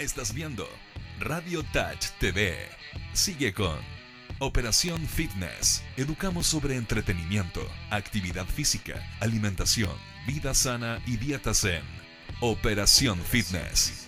Estás viendo Radio Touch TV. Sigue con Operación Fitness. Educamos sobre entretenimiento, actividad física, alimentación, vida sana y dieta zen. Operación Fitness.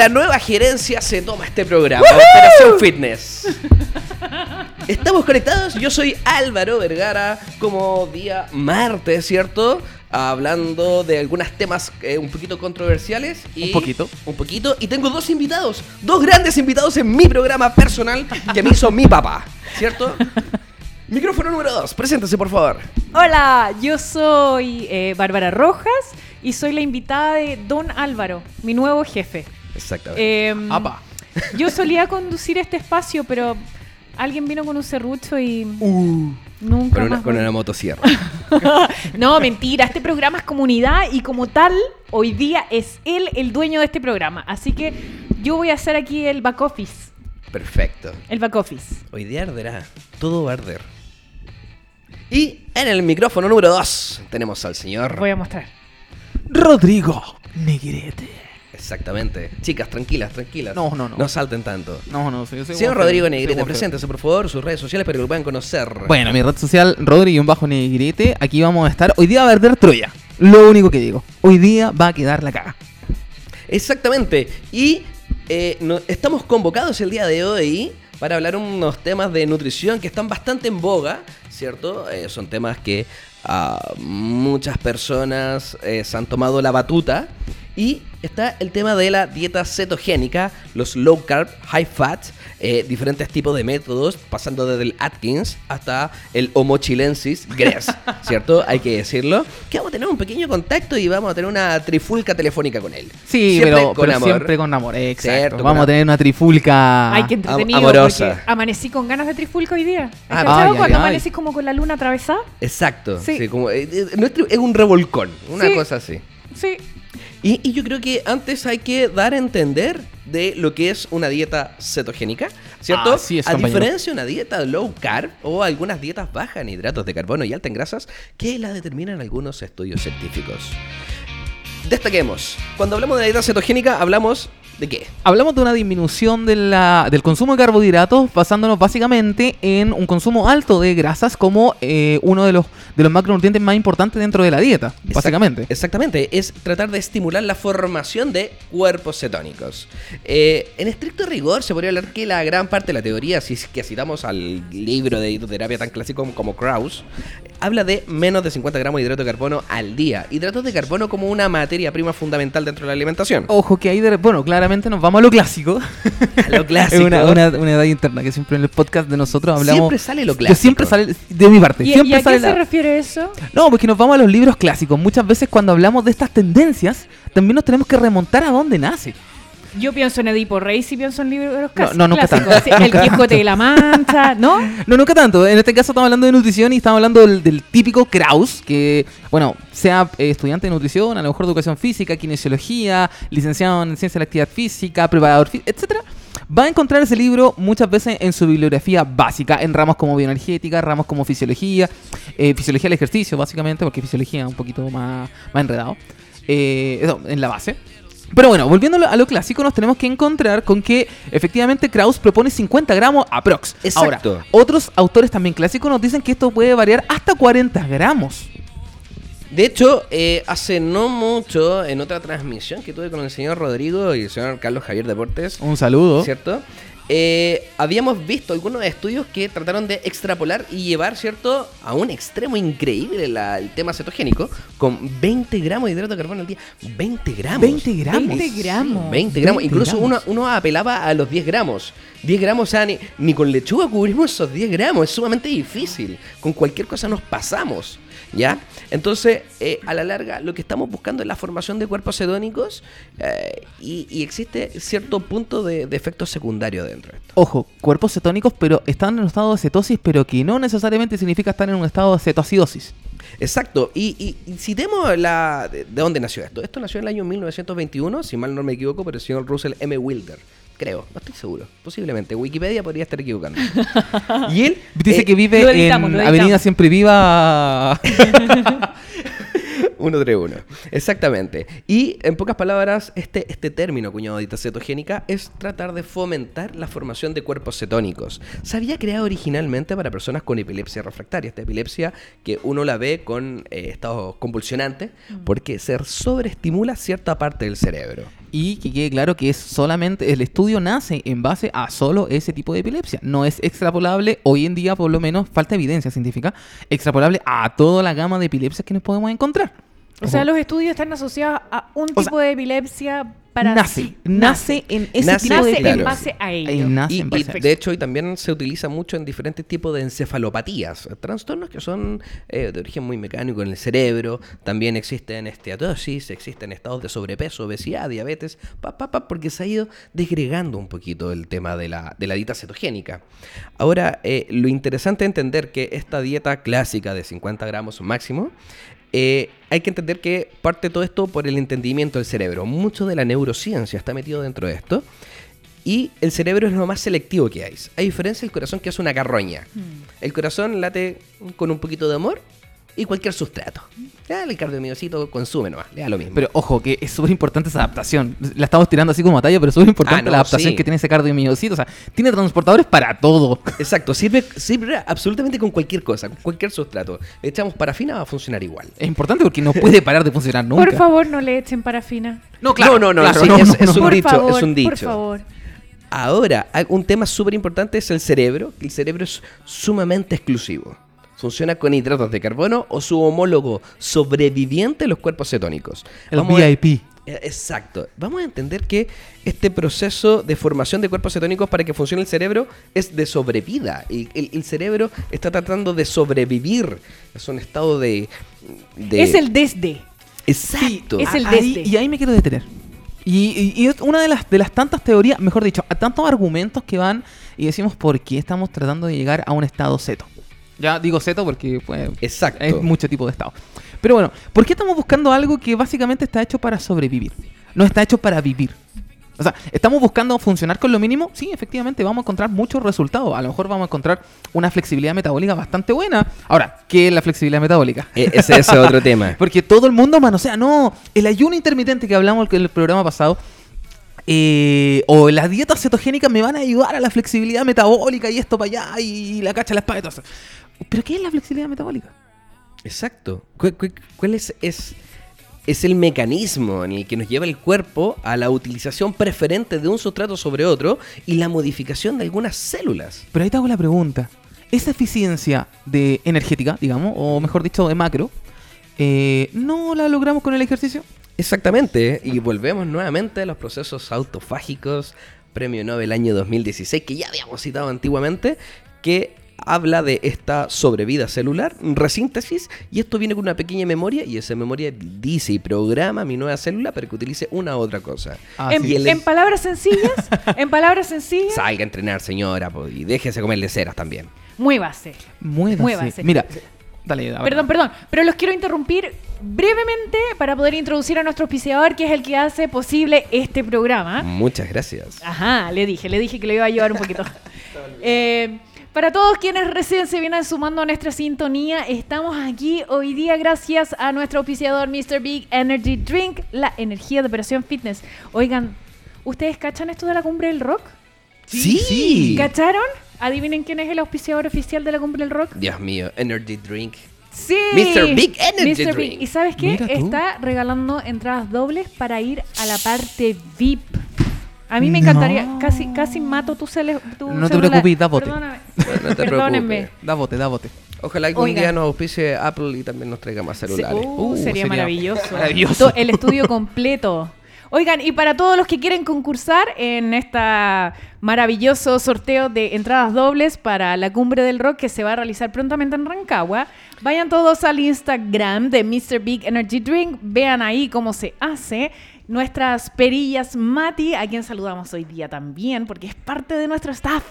La nueva gerencia se toma este programa, Operación Fitness. Estamos conectados, yo soy Álvaro Vergara, como día martes, ¿cierto? Hablando de algunos temas eh, un poquito controversiales. Y Un poquito. Un poquito. Y tengo dos invitados, dos grandes invitados en mi programa personal que me hizo mi papá, ¿cierto? Micrófono número dos, preséntese por favor. Hola, yo soy eh, Bárbara Rojas y soy la invitada de Don Álvaro, mi nuevo jefe. Exactamente. Apa. yo solía conducir este espacio, pero alguien vino con un serrucho y nunca con, una, más con una motosierra. No, mentira, este programa es comunidad y como tal, hoy día es él el dueño de este programa. Así que yo voy a hacer aquí el back office. Perfecto. El back office. Hoy día arderá. Todo va a arder. Y en el micrófono número 2 tenemos al señor. Voy a mostrar. Rodrigo Negrete. Exactamente. Chicas, tranquilas, tranquilas. No, no, no. No salten tanto. No, no, soy, soy Señor Rodrigo Negrete, preséntese por favor sus redes sociales para que lo puedan conocer. Bueno, mi red social, Rodrigo-Negrete. Aquí vamos a estar. Hoy día va a perder Troya. Lo único que digo. Hoy día va a quedar la caga. Exactamente. Y eh, no- estamos convocados el día de hoy para hablar unos temas de nutrición que están bastante en boga, ¿cierto? Eh, son temas que ah, muchas personas eh, se han tomado la batuta. Y está el tema de la dieta cetogénica, los low carb, high fat, eh, diferentes tipos de métodos, pasando desde el Atkins hasta el Homo chilensis Gress, ¿cierto? Hay que decirlo. Que vamos a tener un pequeño contacto y vamos a tener una trifulca telefónica con él. Sí, Siempre pero, con pero amor. siempre con amor. Exacto. Cierto, con vamos a tener una trifulca. Ay, qué entretenido, amorosa. amanecí con ganas de trifulca hoy día. Ah, ¿Has cachado ay, cuando ay, ay. amanecí como con la luna atravesada? Exacto. Sí. sí, como, eh, eh, es, un revolcón, una Sí. cosa así. Sí. Y, y yo creo que antes hay que dar a entender de lo que es una dieta cetogénica, ¿cierto? Así es, a diferencia de una dieta low carb o algunas dietas bajas en hidratos de carbono y alta en grasas que la determinan algunos estudios científicos. Destaquemos, cuando hablamos de dieta cetogénica hablamos de qué? Hablamos de una disminución de la- del consumo de carbohidratos basándonos básicamente en un consumo alto de grasas como eh, uno de los, de los macronutrientes más importantes dentro de la dieta, Exact- básicamente. Exactamente, es tratar de estimular la formación de cuerpos cetónicos. Eh, en estricto rigor, se podría hablar que la gran parte de la teoría, si es que citamos al libro de hidroterapia tan clásico como, Krauss, habla de menos de 50 gramos de hidrato de carbono al día. Hidratos de carbono como una materia prima fundamental dentro de la alimentación. Ojo que ahí, de, bueno, claramente nos vamos a lo clásico. A lo clásico. es una, una, una edad interna que siempre en el podcast de nosotros hablamos. Siempre sale lo clásico. siempre sale, de mi parte, ¿Y, siempre y a sale qué se refiere eso? No, porque nos vamos a los libros clásicos. Muchas veces cuando hablamos de estas tendencias, también nos tenemos que remontar a dónde nace. Yo pienso en Edipo Rey y pienso en libros No, clásicos. no, nunca clásicos. tanto, Sí, el nunca Quijote de la Mancha, ¿no? No, nunca tanto. En este caso estamos hablando de nutrición y estamos hablando del, del típico Kraus, que, bueno, sea eh, estudiante de nutrición, a lo mejor educación física, kinesiología, licenciado en ciencia de la actividad física, preparador etcétera. Va a encontrar ese libro muchas veces en su bibliografía básica, en ramos como bioenergética, ramos como fisiología, eh, fisiología del ejercicio, básicamente, porque fisiología es un poquito más, más enredado. Eh, eso, en la base. Pero bueno, volviendo a lo, clásico, nos tenemos que encontrar con que efectivamente Kraus propone 50 gramos aprox. Exacto. Ahora, otros autores también clásicos nos dicen que esto puede variar hasta 40 gramos. De hecho, eh, hace no mucho, en otra transmisión que tuve con el señor Rodrigo y el señor Carlos Javier Deportes, Un saludo. ¿cierto? Eh, habíamos visto algunos estudios que trataron de extrapolar y llevar, ¿cierto?, a un extremo increíble la- el tema cetogénico con 20 gramos de hidrato de carbono al día. 20 gramos. 20 gramos. 20 gramos. 20 gramos. 20 Incluso gramos. Uno, uno apelaba a los 10 gramos. 10 gramos, o sea, ni, ni con lechuga cubrimos esos 10 gramos. Es sumamente difícil. Con cualquier cosa nos pasamos. ¿Ya? Entonces, eh, a la larga, lo que estamos buscando es la formación de cuerpos cedónicos eh, y, y existe cierto punto de, de efecto secundario dentro de esto. Ojo, cuerpos cetónicos, pero están en un estado de cetosis, pero que no necesariamente significa estar en un estado de cetoacidosis. Exacto, y, y, y citemos la, de, de dónde nació esto. Esto nació en el año 1921, si mal no me equivoco, por el señor Russell M. Wilder. Creo, no estoy seguro. Posiblemente. Wikipedia podría estar equivocando. y él. Dice eh, que vive editamos, en Avenida. Siempre Viva. 131. Exactamente. Y en pocas palabras, este, este término cuñado de dieta cetogénica es tratar de fomentar la formación de cuerpos cetónicos. Se había creado originalmente para personas con epilepsia refractaria. Esta epilepsia que uno la ve con eh, estados convulsionantes porque se sobreestimula cierta parte del cerebro. Y que quede claro que es solamente, el estudio nace en base a solo ese tipo de epilepsia. No es extrapolable, hoy en día por lo menos, falta evidencia científica, extrapolable a toda la gama de epilepsias que nos podemos encontrar. O sea, los estudios están asociados a un O tipo de epilepsia para nace, sí, nace en ese Nace- tipo nace de en base a ello. Nace Y, en y base a de hecho, hoy también se utiliza mucho en diferentes tipos de encefalopatías, trastornos que son eh, de origen muy mecánico en el cerebro. También existen esteatosis, existen estados de sobrepeso, obesidad, diabetes, pa, pa, pa, porque se ha ido desgregando un poquito el tema de la, de la dieta cetogénica. Ahora, eh, lo interesante es entender que esta dieta clásica de 50 gramos máximo eh, hay que entender que parte todo esto por el entendimiento del cerebro. Mucho de la neurociencia está metido dentro de esto. Y el cerebro es lo más selectivo que hay. A diferencia del corazón, que es una carroña. El corazón late con un poquito de amor y cualquier sustrato. Ya el cardiomiocito consume nomás, le da lo mismo. Pero ojo, que es súper importante esa adaptación. La estamos tirando así como a talla, pero es súper importante Ah, no, la adaptación sí. que tiene ese cardiomiocito. O sea, tiene transportadores para todo. Exacto, sirve, sirve absolutamente con cualquier cosa, con cualquier sustrato. Le echamos parafina, va a funcionar igual. Es importante porque no puede parar de funcionar nunca. Por favor, no le echen parafina. No, no, no, no, claro, sí, no, es, no, es un por dicho, favor, es un dicho. por favor. Ahora, un tema súper importante es el cerebro. El cerebro es sumamente exclusivo. Funciona con hidratos de carbono o su homólogo sobreviviente, los cuerpos cetónicos. El Vamos VIP. Eh, Exacto. Vamos a entender que este proceso de formación de cuerpos cetónicos para que funcione el cerebro es de sobrevida. Y el, el cerebro está tratando de sobrevivir. Es un estado de... de- Es el desde. Exacto. es el Ahí- desde. y ahí me quiero detener. Y, y- y es una de las, de las tantas teorías, mejor dicho, a tantos argumentos que van y decimos por qué estamos tratando de llegar a un estado ceto. Ya digo ceto porque pues, Exacto. es mucho tipo de estado. Pero bueno, ¿por qué estamos buscando algo que básicamente está hecho para sobrevivir? No está hecho para vivir. O sea, ¿estamos buscando funcionar con lo mínimo? Sí, efectivamente, vamos a encontrar muchos resultados. A lo mejor vamos a encontrar una flexibilidad metabólica bastante buena. Ahora, ¿qué es la flexibilidad metabólica? E- ese es otro tema. Porque todo el mundo manosea, no, el ayuno intermitente que hablamos en el programa pasado, eh, o las dietas cetogénicas me van a ayudar a la flexibilidad metabólica y esto para allá y la cacha la espada y todo eso. ¿Pero qué es la flexibilidad metabólica? Exacto. ¿Cu- cu- ¿Cuál es, es, es el mecanismo en el que nos lleva el cuerpo a la utilización preferente de un sustrato sobre otro y la modificación de algunas células? Pero ahí te hago la pregunta. ¿Esa eficiencia de energética, digamos, o mejor dicho, de macro, eh, no la logramos con el ejercicio? Exactamente. Y volvemos nuevamente a los procesos autofágicos, premio Nobel año 2016, que ya habíamos citado antiguamente, que habla de esta sobrevida celular, resíntesis, y esto viene con una pequeña memoria, y esa memoria dice y programa mi nueva célula para que utilice una u otra cosa. Ah, en, sí. Palabras sencillas, en palabras sencillas, Salga a entrenar, señora, po, y déjese comer leceras también. muévase. Muévase. Muévase. Mira, dale. Perdón, perdón, pero los quiero interrumpir brevemente para poder introducir a nuestro auspiciador, que es el que hace posible este programa. Muchas gracias. Ajá, le dije, le dije que lo iba a llevar un poquito. Eh, para todos quienes recién se vienen sumando a nuestra sintonía, estamos aquí hoy día gracias a nuestro auspiciador Mr. Big Energy Drink, la energía de Operación Fitness. Oigan, ¿ustedes cachan esto de la cumbre del rock? Sí. sí. ¿Cacharon? Adivinen quién es el auspiciador oficial de la cumbre del rock. Dios mío, energy drink. Sí. Mr. Big Energy Mr. Drink. ¿Y sabes qué? Está regalando entradas dobles para ir a la parte VIP. A mí me No. encantaría, casi casi mato tu, cele, tu No te preocupes, da bote. Perdóname. No te Perdónenme. preocupes. Da bote, da bote. Ojalá algún Oigan. día nos auspicie Apple y también nos traiga más celulares. uh, Uh, sería sería maravilloso. maravilloso. El estudio completo. Oigan, y para todos los que quieren concursar en este maravilloso sorteo de entradas dobles para la cumbre del rock que se va a realizar prontamente en Rancagua, vayan todos al Instagram de Mr. Big Energy Drink, vean ahí cómo se hace. Nuestras perillas Mati, a quien saludamos hoy día también, porque es parte de nuestro staff.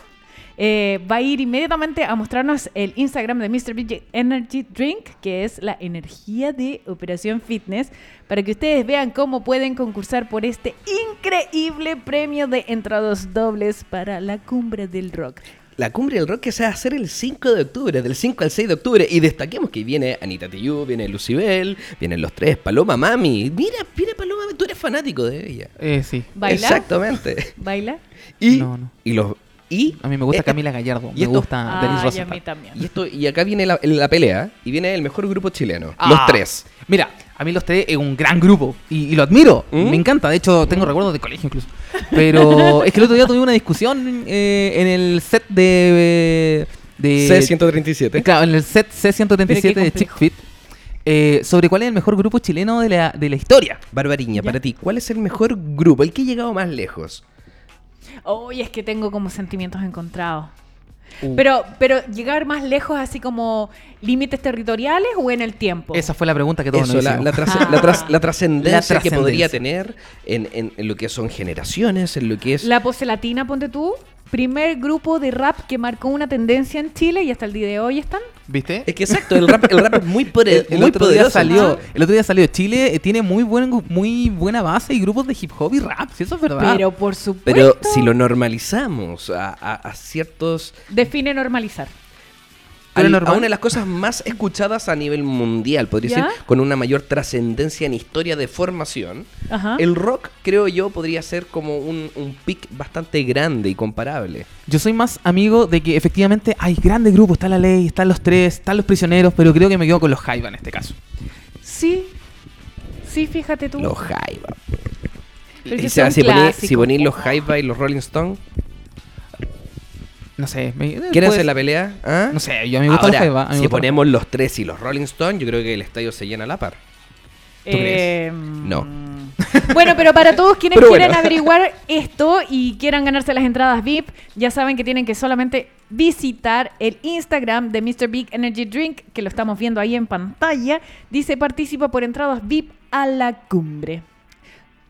eh, va a ir inmediatamente a mostrarnos el Instagram de Mr. Energy Drink, que es la energía de Operación Fitness, para que ustedes vean cómo pueden concursar por este increíble premio de entradas dobles para la cumbre del rock. La cumbre del rock que se va a hacer el 5 de octubre, del 5 al 6 de octubre. Y destaquemos que viene Anita Tijoux, viene Lucibel, vienen los tres, Paloma Mami. Mira, mira Paloma, tú eres fanático de ella. Eh, sí. ¿Baila? Exactamente. ¿Baila? Y, No, no. y los y A mí me gusta esta- Camila Gallardo. y Me esto- gusta Ah, Denise y a Rosenthal. mí también. Y esto y acá viene la, la pelea y viene el mejor grupo chileno, Ah. los tres. Mira, a mí los tres es un gran grupo y, y lo admiro. ¿Mm? Me encanta. De hecho, tengo recuerdos de colegio incluso. Pero es que el otro día tuve una discusión eh, en el set de. de C137. Claro, en el set Pero C137 qué de Chick. Fit. eh, sobre cuál es el mejor grupo chileno de la, de la historia. Barbariña, Ya. para ti, ¿cuál es el mejor grupo, el que ha llegado más lejos? Hoy es que tengo como sentimientos encontrados. Uh. Pero, pero llegar más lejos, así como límites territoriales o en el tiempo. Esa fue la pregunta que todos Eso, nos la, la Ah. la tras- la trascendencia La que podría tener en, en- en lo que son generaciones, en lo que es... La pose latina, ponte tú. Primer grupo de rap que marcó una tendencia en Chile y hasta el día de hoy están. ¿Viste? Es que exacto, el rap, el rap es muy, pore- El, el muy otro día salió, el otro día salió Chile, eh, tiene muy buen muy buena base y grupos de hip hop y rap, si eso es verdad. Pero por supuesto. Pero si lo normalizamos a, a- a ciertos... Define normalizar. Pero al- normal. a una de las cosas más escuchadas a nivel mundial, podría ¿Ya? decir, con una mayor trascendencia en historia de formación, Ajá. el rock, creo yo, podría ser como un, un pic bastante grande y comparable. Yo soy más amigo de que efectivamente hay grandes grupos, está la ley, están los tres, están los prisioneros, pero creo que me quedo con los Jaiba en este caso. Sí. Sí, fíjate tú. Los Jaiba. Pero que sea, si ponís los Jaiba y los Rolling Stones, No sé, me, ¿quieren hacer la pelea? ¿Ah? No sé, yo a mí me gustan los Ahora, Jaiba. a mí me si ponemos los tres y los Rolling Stones, yo creo que el estadio se llena a la par. ¿Tú crees? Eh, No. Bueno, pero para todos quienes Pero quieren bueno. averiguar esto y quieran ganarse las entradas VIP, ya saben que tienen que solamente visitar el Instagram de Mr. Big Energy Drink, que lo estamos viendo ahí en pantalla. Dice participa por entradas VIP a la cumbre.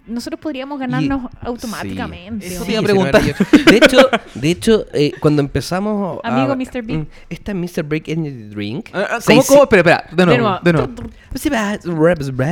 Nosotros podríamos ganarnos automáticamente. Eso ¿o te iba a preguntar. sí, De hecho, de hecho eh, cuando empezamos. a- Amigo Mr. Big. Mm, Esta es Mr. Big Energy Drink. Ah, ah, ¿Cómo, cómo? Espera, espera, de nuevo, de nuevo. Sí.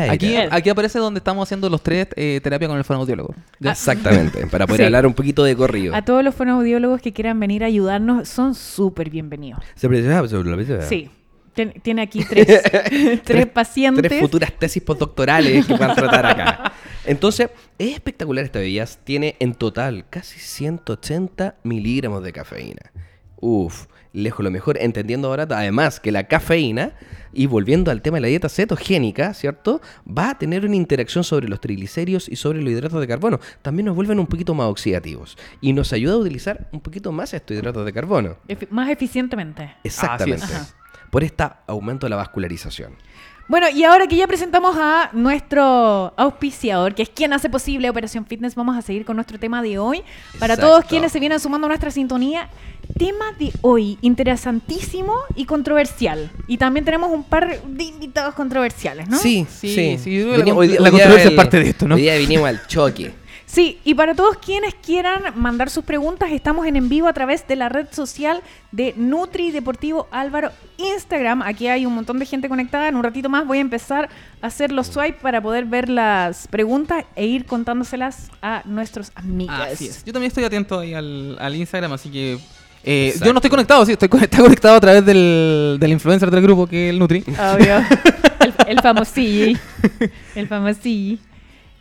Aquí, aquí aparece donde estamos haciendo los tres eh, terapia con el fonoaudiólogo. ¿Ya? Exactamente, para poder Sí. hablar un poquito de corrido. A todos los fonoaudiólogos que quieran venir a ayudarnos son súper bienvenidos. Se presenta sobre la vida. Sí. Tien- tiene aquí tres, tres pacientes. Tres futuras tesis postdoctorales que van a tratar acá. Entonces, es espectacular esta bebida. Tiene en total casi 180 miligramos de cafeína. Uf, lejos lo mejor. Entendiendo ahora, además, que la cafeína, y volviendo al tema de la dieta cetogénica, ¿cierto? Va a tener una interacción sobre los triglicéridos y sobre los hidratos de carbono. También nos vuelven un poquito más oxidativos. Y nos ayuda a utilizar un poquito más estos hidratos de carbono. Efi- más eficientemente. Exactamente. Ajá. Por este aumento de la vascularización. Bueno, y ahora que ya presentamos a nuestro auspiciador, que es quien hace posible Operación Fitness, vamos a seguir con nuestro tema de hoy. Para Exacto. todos quienes se vienen sumando a nuestra sintonía, tema de hoy interesantísimo y controversial. Y también tenemos un par de invitados controversiales, ¿no? Sí, Sí, sí. la hoy controversia es parte de esto, ¿no? Hoy día vinimos al choque. Sí, y para todos quienes quieran mandar sus preguntas, estamos en en vivo a través de la red social de Nutri Deportivo Álvaro Instagram. Aquí hay un montón de gente conectada. En un ratito más voy a empezar a hacer los swipe para poder ver las preguntas e ir contándoselas a nuestros amigos. Así es. Yo también estoy atento ahí al, al Instagram, así que. eh, yo no estoy conectado, sí, estoy con- está conectado a través del, del influencer del grupo que es el Nutri. Obvio. el, el famosillo. El famosillo.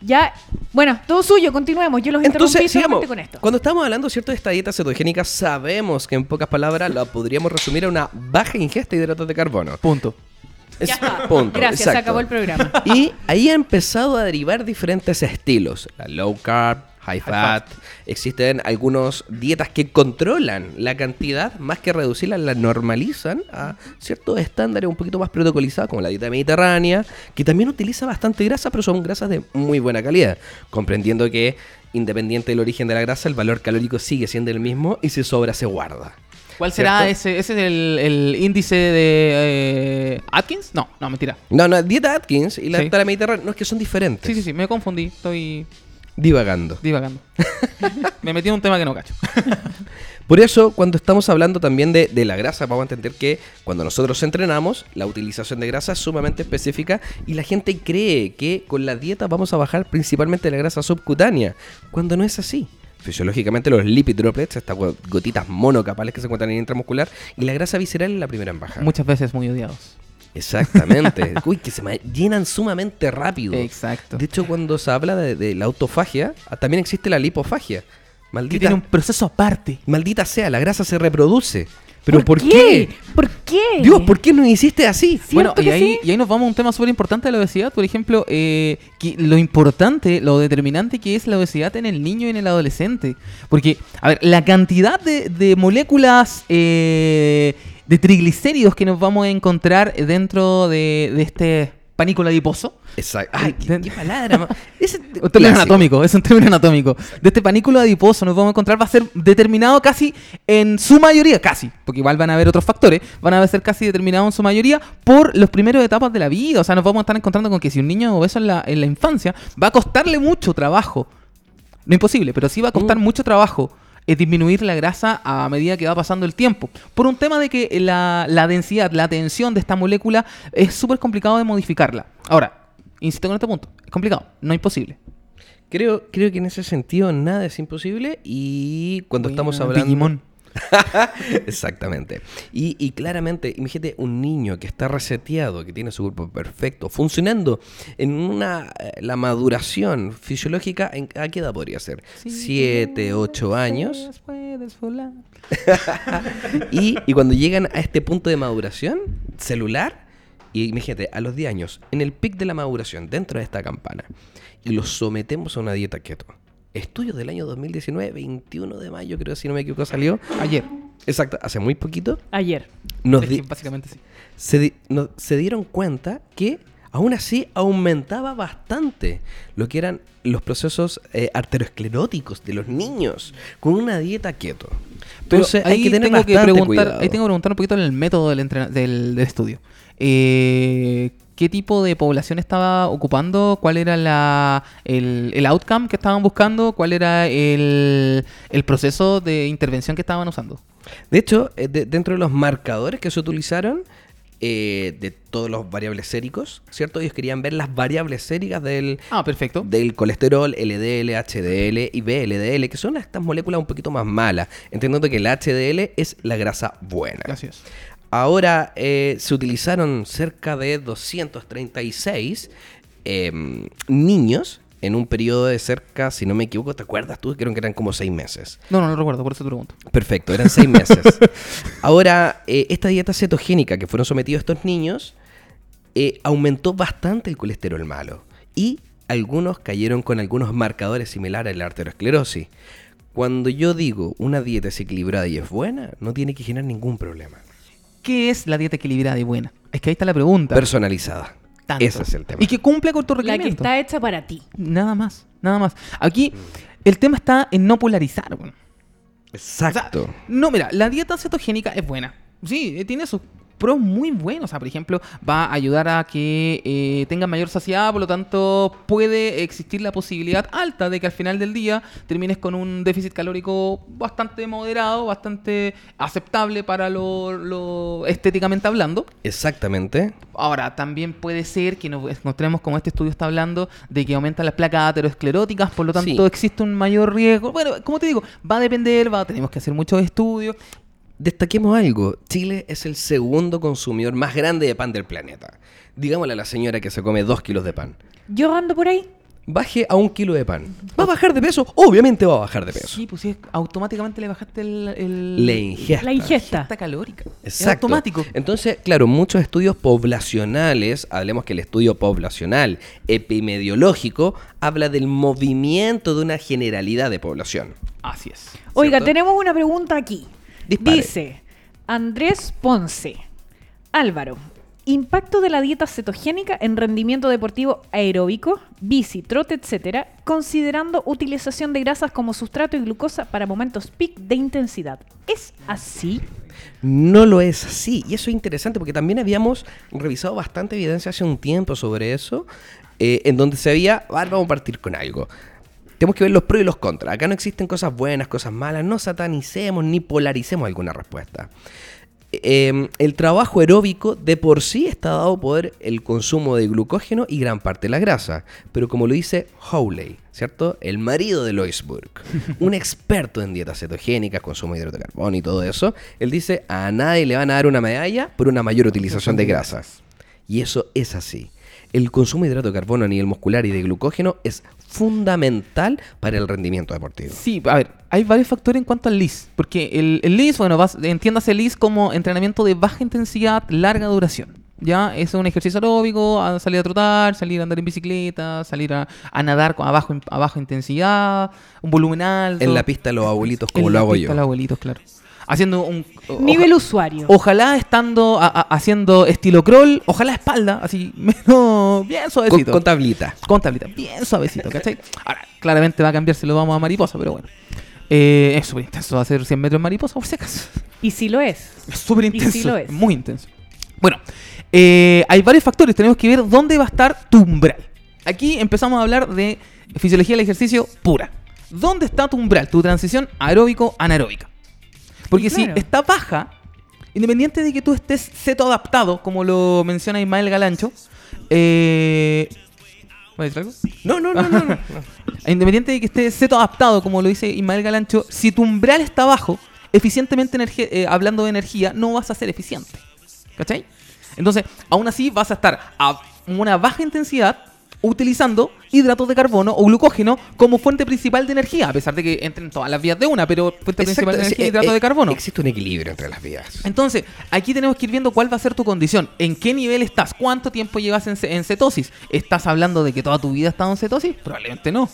Ya, bueno, todo suyo, continuemos. Yo los interrumpí Entonces, sigamos. solamente con esto. Cuando estamos hablando, ¿cierto?, de esta dieta cetogénica, sabemos que en pocas palabras la podríamos resumir a una baja ingesta de hidratos de carbono. Punto. Es Ya está. punto, Gracias, se acabó el programa. Y ahí ha empezado a derivar diferentes estilos. La low carb, high fat. Existen algunas dietas que controlan la cantidad, más que reducirla, la normalizan a ciertos estándares un poquito más protocolizados, como la dieta mediterránea, que también utiliza bastante grasa, pero son grasas de muy buena calidad, comprendiendo que independiente del origen de la grasa, el valor calórico sigue siendo el mismo y si sobra se guarda. ¿Cuál será ¿Cierto? ese? ¿Ese es el, el índice de eh, Atkins? No, no, mentira. No, no, dieta Atkins y la Sí. dieta mediterránea, no es que son diferentes. Sí, sí, sí, me confundí. Estoy Divagando. divagando. me metí en un tema que no cacho. Por eso, cuando estamos hablando también de, de la grasa, vamos a entender que cuando nosotros entrenamos, la utilización de grasa es sumamente específica y la gente cree que con la dieta vamos a bajar principalmente la grasa subcutánea, cuando no es así. Fisiológicamente los lipid droplets, estas go- gotitas monocapales que se encuentran en el intramuscular, y la grasa visceral es la primera en bajar. Muchas veces muy odiados. Exactamente. Uy, que se llenan sumamente rápido. Exacto. De hecho, cuando se habla de, de la autofagia, ah, también existe la lipofagia. Que Maldita, tiene un proceso aparte. maldita sea, la grasa se reproduce. ¿Pero por, qué? qué? ¿Por qué? Dios, ¿por qué no hiciste así? Bueno, ¿Cierto y que ahí, sí? y ahí nos vamos a un tema súper importante de la obesidad. Por ejemplo, eh, que lo importante, lo determinante que es la obesidad en el niño y en el adolescente. Porque, a ver, la cantidad de, de moléculas eh, de triglicéridos que nos vamos a encontrar dentro de, de este panículo adiposo. Exacto. Ay, qué, qué palabra. Ese Un término clásico. anatómico, es un término anatómico. De este panículo adiposo nos vamos a encontrar, va a ser determinado casi en su mayoría, casi, porque igual van a haber otros factores, van a ser casi determinados en su mayoría por los primeros etapas de la vida. O sea, nos vamos a estar encontrando con que si un niño es obeso en la, en la infancia, va a costarle mucho trabajo. No imposible, pero sí va a costar Mm. mucho trabajo eh, disminuir la grasa a medida que va pasando el tiempo. Por un tema de que la, la densidad, la tensión de esta molécula es súper complicado de modificarla. Ahora, insisto con este punto, es complicado, no imposible. Creo, creo que en ese sentido nada es imposible y cuando estamos hablando... Digimon. Exactamente. Y, y claramente, imagínate un niño que está reseteado, que tiene su cuerpo perfecto, funcionando en una eh, la maduración fisiológica, ¿en, ¿a qué edad podría ser? Siete, ocho años. Puedes volar. Y, y cuando llegan a este punto de maduración celular, y imagínate, a los 10 años, en el pic de la maduración, dentro de esta campana, y los sometemos a una dieta keto. Estudio del año 2019, 21 de mayo, creo, si no me equivoco, salió. Ayer. Exacto, hace muy poquito. Ayer. Nos di- básicamente sí. se, di- no- se dieron cuenta que aún así aumentaba bastante lo que eran los procesos eh, arterioscleróticos de los niños con una dieta keto. Pero Entonces hay ahí que tener tengo que preguntar, cuidado. ahí tengo que preguntar un poquito en el método del, del, del estudio. Eh, ¿Qué tipo de población estaba ocupando? ¿Cuál era la, el, el outcome que estaban buscando? ¿Cuál era el, el proceso de intervención que estaban usando? De hecho, eh, de- dentro de los marcadores que se utilizaron, eh, de todos los variables séricos, ¿cierto? Ellos querían ver las variables séricas del, Ah, perfecto. del colesterol, LDL, HDL y VLDL, que son estas moléculas un poquito más malas, entendiendo que el HDL es la grasa buena. Gracias. Ahora eh, se utilizaron cerca de 236 em, niños en un periodo de cerca, si no me equivoco, ¿te acuerdas tú? Creo que eran como seis meses. No, no lo recuerdo, por eso te pregunto. Perfecto, eran seis meses. Ahora, eh, esta dieta cetogénica que fueron sometidos estos niños eh, aumentó bastante el colesterol malo y algunos cayeron con algunos marcadores similares a la arteriosclerosis. Cuando yo digo una dieta es equilibrada y es buena, no tiene que generar ningún problema. ¿Qué es la dieta equilibrada y buena? Es que ahí está la pregunta. Personalizada. Tanto. Ese es el tema. Y que cumple con tu La que requerimiento. está hecha para ti. Nada más, nada más. Aquí el tema está en no polarizar. weón. Exacto. O sea, no, mira, la dieta cetogénica es buena. Sí, eh, tiene sus pros muy buenos. O sea, por ejemplo, va a ayudar a que eh, tenga mayor saciedad, por lo tanto, puede existir la posibilidad alta de que al final del día termines con un déficit calórico bastante moderado, bastante aceptable para lo, lo estéticamente hablando. Exactamente. Ahora, también puede ser que nos encontremos, como este estudio está hablando, de que aumentan las placas ateroscleróticas, por lo tanto Sí. existe un mayor riesgo. Bueno, como te digo, va a depender, va, tenemos que hacer muchos estudios. Destaquemos algo. Chile es el segundo consumidor más grande de pan del planeta. Digámosle a la señora que se come dos kilos de pan. Yo ando por ahí. baje a un kilo de pan. ¿Va a bajar de peso? Obviamente va a bajar de peso. Sí, pues sí, automáticamente le bajaste el, el- La ingesta. La ingesta. ingesta calórica. Es Exacto. automático. Entonces, claro, muchos estudios poblacionales, hablemos que el estudio poblacional epidemiológico habla del movimiento de una generalidad de población. Así es. Oiga, tenemos una pregunta aquí. Dispare. Dice Andrés Ponce. Álvaro, impacto de la dieta cetogénica en rendimiento deportivo aeróbico, bici, trote, etcétera, considerando utilización de grasas como sustrato y glucosa para momentos peak de intensidad. ¿Es así? No lo es así. Y eso es interesante porque también habíamos revisado bastante evidencia hace un tiempo sobre eso, eh, en donde se había, a ver, vamos a partir con algo. Tenemos que ver los pros y los contras. Acá no existen cosas buenas, cosas malas. No satanicemos ni polaricemos alguna respuesta. Eh, el trabajo aeróbico de por sí está dado por el consumo de glucógeno y gran parte de la grasa. Pero como lo dice Howley, ¿cierto? El marido de Loisburg, un experto en dietas cetogénicas, consumo de hidrato de carbono y todo eso, él dice, a nadie le van a dar una medalla por una mayor utilización de grasas. Y eso es así. El consumo de hidrato de carbono a nivel muscular y de glucógeno es fundamental para el rendimiento deportivo. Sí, a ver, hay varios factores en cuanto al LIS. Porque el, el LIS, bueno, vas, entiéndase LIS como entrenamiento de baja intensidad, larga duración. Ya, es un ejercicio aeróbico, a salir a trotar, salir a andar en bicicleta, salir a, a nadar con- a, bajo, a baja intensidad, un volumen alto. En la pista los abuelitos, como En lo la hago pista yo. los abuelitos, claro. Haciendo un... Nivel oja- usuario. Ojalá estando a- a- haciendo estilo crawl, ojalá espalda, así menos bien Con, suavecito. con tablita. Con tablita, bien suavecito, ¿cachai? Ahora, claramente va a cambiar si lo vamos a mariposa, pero bueno. Eh, es súper intenso hacer 100 metros en mariposa, por si acaso. Y si lo es. Es súper Y sí intenso. lo es. Muy intenso. Bueno, eh, hay varios factores. Tenemos que ver dónde va a estar tu umbral. Aquí empezamos a hablar de fisiología del ejercicio pura. ¿Dónde está tu umbral? Tu transición aeróbico-anaeróbica. Porque si está baja, independiente de que tú estés seto adaptado, como lo menciona Ismael Galancho, eh... ¿voy a decir algo? No, no, no, no. no. Independiente de que esté seto adaptado, como lo dice Ismael Galancho, si tu umbral está bajo, eficientemente eh, hablando de energía, no vas a ser eficiente. ¿Cachai? Entonces, aún así vas a estar a una baja intensidad utilizando hidratos de carbono o glucógeno como fuente principal de energía, a pesar de que entren todas las vías de una, pero fuente principal de Exacto, energía sí, hidrato eh, de carbono. Existe un equilibrio entre las vías. Entonces, aquí tenemos que ir viendo cuál va a ser tu condición, en qué nivel estás, cuánto tiempo llevas en, en cetosis. ¿Estás hablando de que toda tu vida has estado en cetosis? Probablemente no.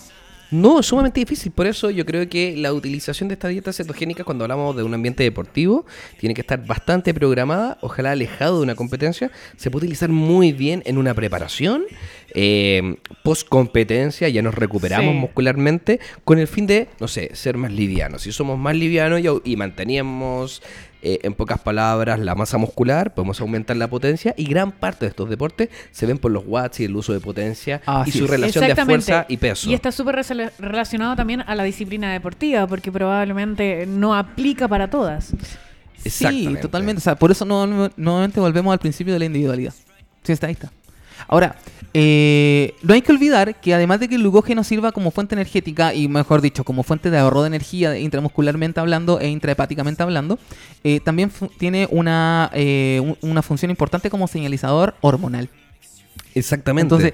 No, es sumamente difícil. Por eso yo creo que la utilización de esta dieta cetogénica cuando hablamos de un ambiente deportivo tiene que estar bastante programada, ojalá alejado de una competencia. Se puede utilizar muy bien en una preparación, eh, post competencia, ya nos recuperamos Sí. muscularmente con el fin de, no sé, ser más livianos. Si somos más livianos y, y manteníamos, eh, en pocas palabras, la masa muscular, podemos aumentar la potencia y gran parte de estos deportes se ven por los watts y el uso de potencia Así y su es. relación de fuerza y peso. Y está súper relacionado también a la disciplina deportiva, porque probablemente no aplica para todas. Sí, totalmente. O sea, por eso no- no- nuevamente volvemos al principio de la individualidad. Sí, está ahí está. Ahora, eh, no hay que olvidar que además de que el glucógeno sirva como fuente energética y mejor dicho, como fuente de ahorro de energía intramuscularmente hablando e intrahepáticamente hablando, eh, también tiene una, eh, un- una función importante como señalizador hormonal. Exactamente. Entonces,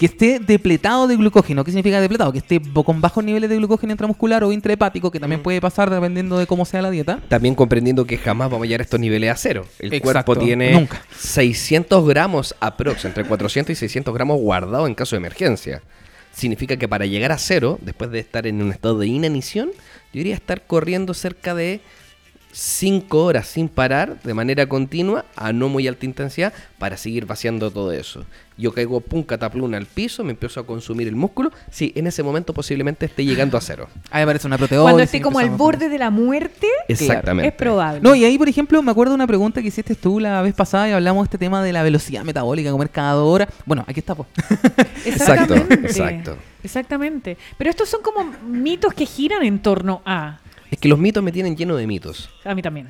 que esté depletado de glucógeno. ¿Qué significa depletado? Que esté con bajos niveles de glucógeno intramuscular o intrahepático, que también puede pasar dependiendo de cómo sea la dieta. También comprendiendo que jamás vamos a llegar a estos niveles a cero. El Exacto, cuerpo tiene nunca. 600 gramos aprox, entre 400 y 600 gramos guardados en caso de emergencia. Significa que para llegar a cero, después de estar en un estado de inanición, yo iría estar corriendo cerca de 5 horas sin parar, de manera continua, a no muy alta intensidad, para seguir vaciando todo eso. Yo caigo pum catapluna al piso, me empiezo a consumir el músculo. Sí, en ese momento posiblemente esté llegando a cero. Ahí aparece una proteólisis. Cuando esté como al borde de la muerte, Exactamente. es probable. No, y ahí, por ejemplo, me acuerdo de una pregunta que hiciste tú la vez pasada y hablamos de este tema de la velocidad metabólica, comer cada dos horas. Bueno, aquí está, pues. Exacto, Exactamente. exacto. Exactamente. Pero estos son como mitos que giran en torno a. Es que los mitos me tienen lleno de mitos. A mí también.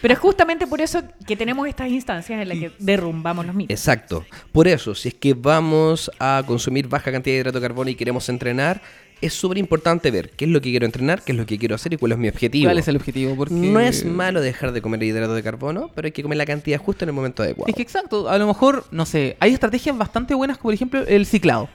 Pero es justamente por eso que tenemos estas instancias en las que derrumbamos los mitos. Exacto. Por eso, si es que vamos a consumir baja cantidad de hidrato de carbono y queremos entrenar, es súper importante ver qué es lo que quiero entrenar, qué es lo que quiero hacer y cuál es mi objetivo. ¿Cuál es el objetivo? Porque... No es malo dejar de comer hidrato de carbono, pero hay que comer la cantidad justa en el momento adecuado. Es que exacto, a lo mejor, no sé, hay estrategias bastante buenas como por ejemplo el ciclado.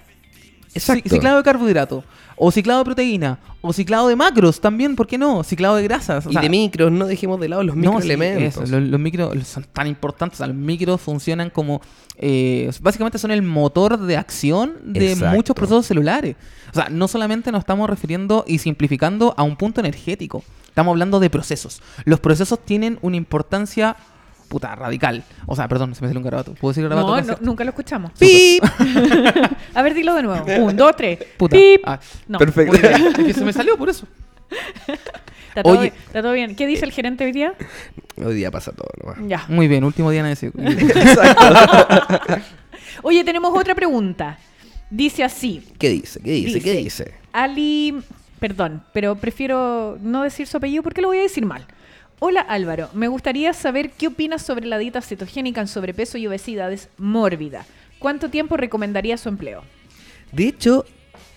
Exacto. Ciclado de carbohidrato, o ciclado de proteína, o ciclado de macros también, ¿por qué no? Ciclado de grasas. o y sea, de micros, no dejemos de lado los no, sí, microelementos. eso, los, los micros son tan importantes. o sea, los micros funcionan como. eh, básicamente son el motor de acción de Exacto. muchos procesos celulares. O sea, no solamente nos estamos refiriendo y simplificando a un punto energético. Estamos hablando de procesos. Los procesos tienen una importancia. Puta, radical. O sea, perdón, se me salió un garabato. ¿Puedo decir garabato? No, no, nunca lo escuchamos. ¡Pip! A ver, dilo de nuevo. Un, dos, tres. Puta. Pip. Ah, No. Perfecto. Es que se me salió por eso. Está todo, Oye. bien, está todo bien. ¿Qué dice el gerente hoy día? Hoy día pasa todo nomás. Ya. Muy bien, último día en ese. Oye, tenemos otra pregunta. Dice así. ¿Qué dice? ¿Qué dice? ¿Qué dice? Ali, perdón, pero prefiero no decir su apellido porque lo voy a decir mal. Hola Álvaro, me gustaría saber qué opinas sobre la dieta cetogénica en sobrepeso y obesidades mórbida. ¿Cuánto tiempo recomendaría su empleo? De hecho,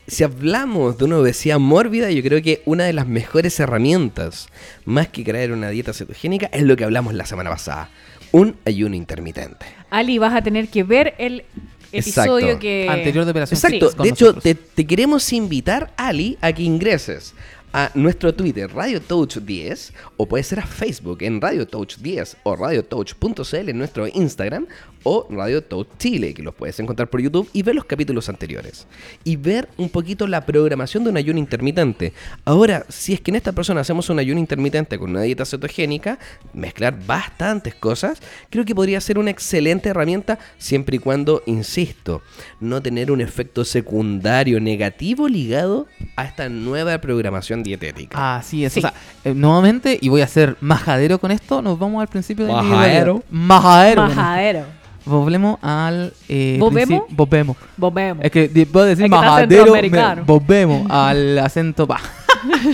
si hablamos de una obesidad mórbida, yo creo que una de las mejores herramientas, más que crear una dieta cetogénica, es lo que hablamos la semana pasada. Un ayuno intermitente. Ali, vas a tener que ver el episodio Exacto. que... Anterior de Operación Exacto. De hecho, te queremos invitar, Ali, a que ingreses a nuestro Twitter, Radio Touch 10, o puede ser a Facebook en Radio Touch 10 o radiotouch.cl en nuestro Instagram o Radio Touch Chile, que los puedes encontrar por YouTube y ver los capítulos anteriores. Y ver un poquito la programación de un ayuno intermitente. Ahora, si es que en esta persona hacemos un ayuno intermitente con una dieta cetogénica, mezclar bastantes cosas, creo que podría ser una excelente herramienta siempre y cuando, insisto, no tener un efecto secundario negativo ligado a esta nueva programación dietética. Así es. Sí. O sea, eh, nuevamente, y voy a ser majadero con esto, nos vamos al principio de Majadero. Majadero. Majadero. Volvemos al. Eh, ¿Volvemos? principio- Volvemos. Volvemos. Es que puedo decir Es que majadero. volvemos al acento. pa.